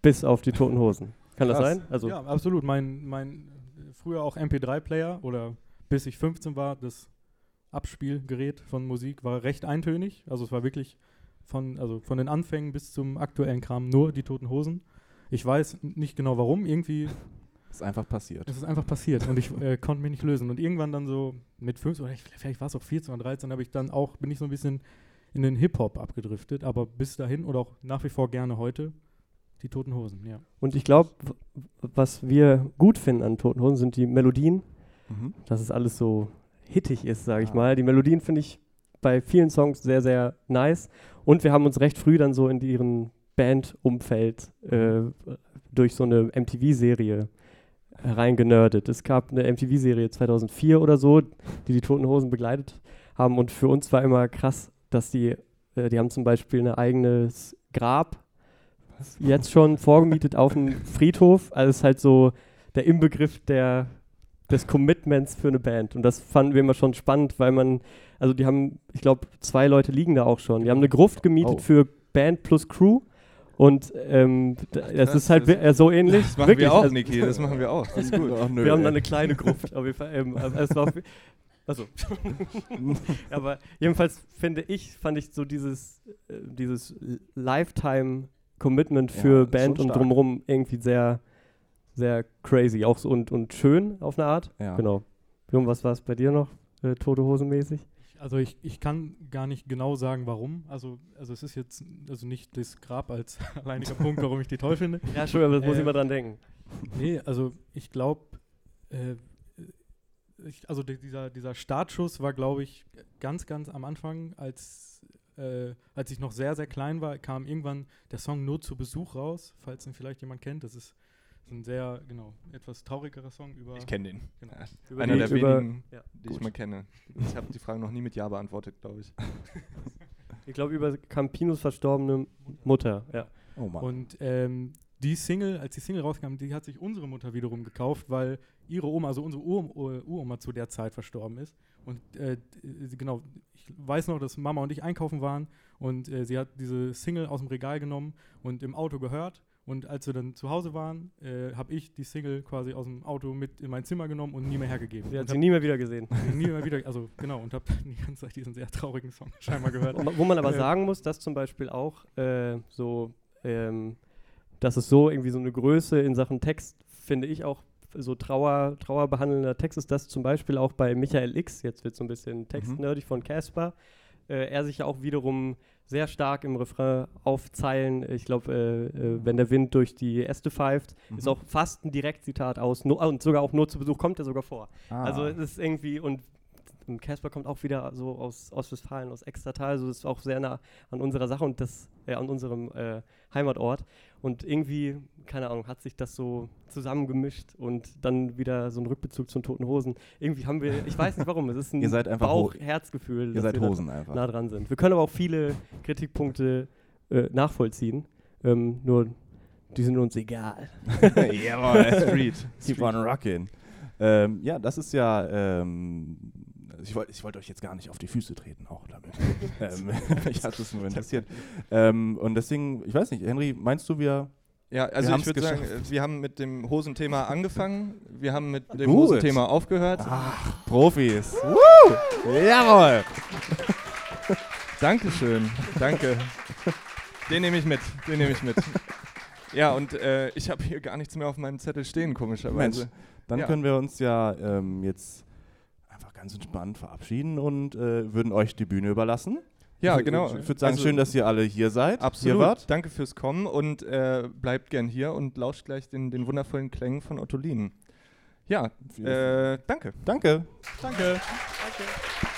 bis auf die Toten Hosen. Kann Krass. das sein? Also ja, absolut. Mein, mein früher auch MP3-Player oder bis ich 15 war, das Abspielgerät von Musik war recht eintönig. Also es war wirklich von, also von den Anfängen bis zum aktuellen Kram nur die Toten Hosen. Ich weiß nicht genau warum, irgendwie. Es ist einfach passiert. Es ist einfach passiert und ich äh, konnte mich nicht lösen. Und irgendwann dann so mit 15 oder vielleicht war es auch 14 oder 13, habe ich dann auch, bin ich so ein bisschen in den Hip-Hop abgedriftet, aber bis dahin oder auch nach wie vor gerne heute die Toten Hosen, ja. Und ich glaube, was wir gut finden an Toten Hosen sind die Melodien, mhm. dass es alles so hittig ist, sage ich ah. mal. Die Melodien finde ich bei vielen Songs sehr, sehr nice. Und wir haben uns recht früh dann so in ihren Bandumfeld äh, durch so eine MTV-Serie reingenördet. Es gab eine MTV-Serie 2004 oder so, die die Toten Hosen begleitet haben. Und für uns war immer krass, dass die, äh, die haben zum Beispiel ein eigenes Grab jetzt schon vorgemietet auf dem Friedhof. Also es ist halt so der Inbegriff der, des Commitments für eine Band. Und das fanden wir immer schon spannend, weil man also die haben, ich glaube, zwei Leute liegen da auch schon. Die haben eine Gruft gemietet oh. für Band plus Crew. Und ähm, das ist halt das so ähnlich. Das machen Wirklich, wir auch, also, Niki, das machen wir auch. Das ist gut. Oh, nö, wir haben da eine kleine Gruft auf jeden Fall. Ähm, also, war also, aber jedenfalls finde ich, fand ich so dieses, äh, dieses Lifetime-Commitment für ja, Band und drumherum irgendwie sehr, sehr crazy auch so und, und schön auf eine Art. Ja. Genau. Jung, was war es bei dir noch, äh, Tote Hose mäßig? Also ich, ich kann gar nicht genau sagen, warum. Also, also es ist jetzt also nicht das Grab als alleiniger Punkt, warum ich die toll finde. Ja, schon, aber das äh, muss ich mal dran denken. Nee, also ich glaube, äh, also dieser, dieser Startschuss war, glaube ich, ganz, ganz am Anfang, als, äh, als ich noch sehr, sehr klein war, kam irgendwann der Song Nur zu Besuch raus, falls ihn vielleicht jemand kennt. Das ist ein sehr, genau, etwas traurigerer Song über. Ich kenne den. Genau. Ja. Einer der wenigen, ja. die Gut. ich mal kenne. Ich habe die Frage noch nie mit Ja beantwortet, glaube ich. ich glaube, über Campinos verstorbene Mutter, ja. Oh Mann. Und ähm, die Single, als die Single rauskam, die hat sich unsere Mutter wiederum gekauft, weil ihre Oma, also unsere Ur Uroma zu der Zeit verstorben ist. Und äh, genau, ich weiß noch, dass Mama und ich einkaufen waren und äh, sie hat diese Single aus dem Regal genommen und im Auto gehört und als wir dann zu Hause waren, äh, habe ich die Single quasi aus dem Auto mit in mein Zimmer genommen und nie mehr hergegeben. Sie hat sie nie mehr wieder gesehen. nie mehr wieder, also genau, und habe die ganze Zeit diesen sehr traurigen Song scheinbar gehört. Wo man aber äh, sagen muss, dass zum Beispiel auch äh, so, ähm, dass es so irgendwie so eine Größe in Sachen Text, finde ich auch so Trauer, trauerbehandelnder Text ist, dass zum Beispiel auch bei Michael X, jetzt wird so ein bisschen textnerdig mhm. von Casper, äh, er sich ja auch wiederum sehr stark im Refrain aufzeilen. Ich glaube, äh, äh, wenn der Wind durch die Äste pfeift, mhm. ist auch fast ein Direktzitat aus. No, und sogar auch nur zu Besuch kommt er sogar vor. Ah. Also es ist irgendwie, und Casper kommt auch wieder so aus Ostwestfalen, aus Extratal, also das ist auch sehr nah an unserer Sache und das, äh, an unserem äh, Heimatort. Und irgendwie, keine Ahnung, hat sich das so zusammengemischt und dann wieder so ein Rückbezug zu den Toten Hosen. Irgendwie haben wir, ich weiß nicht warum, es ist ein Bauch-Herzgefühl, Ihr seid Hosen einfach. nah dran sind. Wir können aber auch viele Kritikpunkte äh, nachvollziehen. Ähm, nur die sind uns egal. Jawohl, Street. Keep on rocking. Ähm, ja, das ist ja ähm, ich wollte ich wollt euch jetzt gar nicht auf die Füße treten, auch damit. ähm, mich hat das nur interessiert. Ähm, und deswegen, ich weiß nicht, Henry, meinst du, wir. Ja, also ich würde sagen, wir haben mit dem Hosenthema angefangen, wir haben mit dem Gut. Hosenthema aufgehört. Ach, Profis. Woo! Jawohl! Dankeschön, danke. Den nehme ich mit, den nehme ich mit. Ja, und äh, ich habe hier gar nichts mehr auf meinem Zettel stehen, komischerweise. Mensch, dann Ja. können wir uns ja ähm, jetzt ganz entspannt verabschieden und äh, würden euch die Bühne überlassen. Ja, ich, genau. Ich würde sagen, Also- schön, dass ihr alle hier seid, Absolut. hier wart. Danke fürs Kommen und äh, bleibt gern hier und lauscht gleich den, den wundervollen Klängen von Ottolin. Ja, äh, danke. Danke. Danke. Können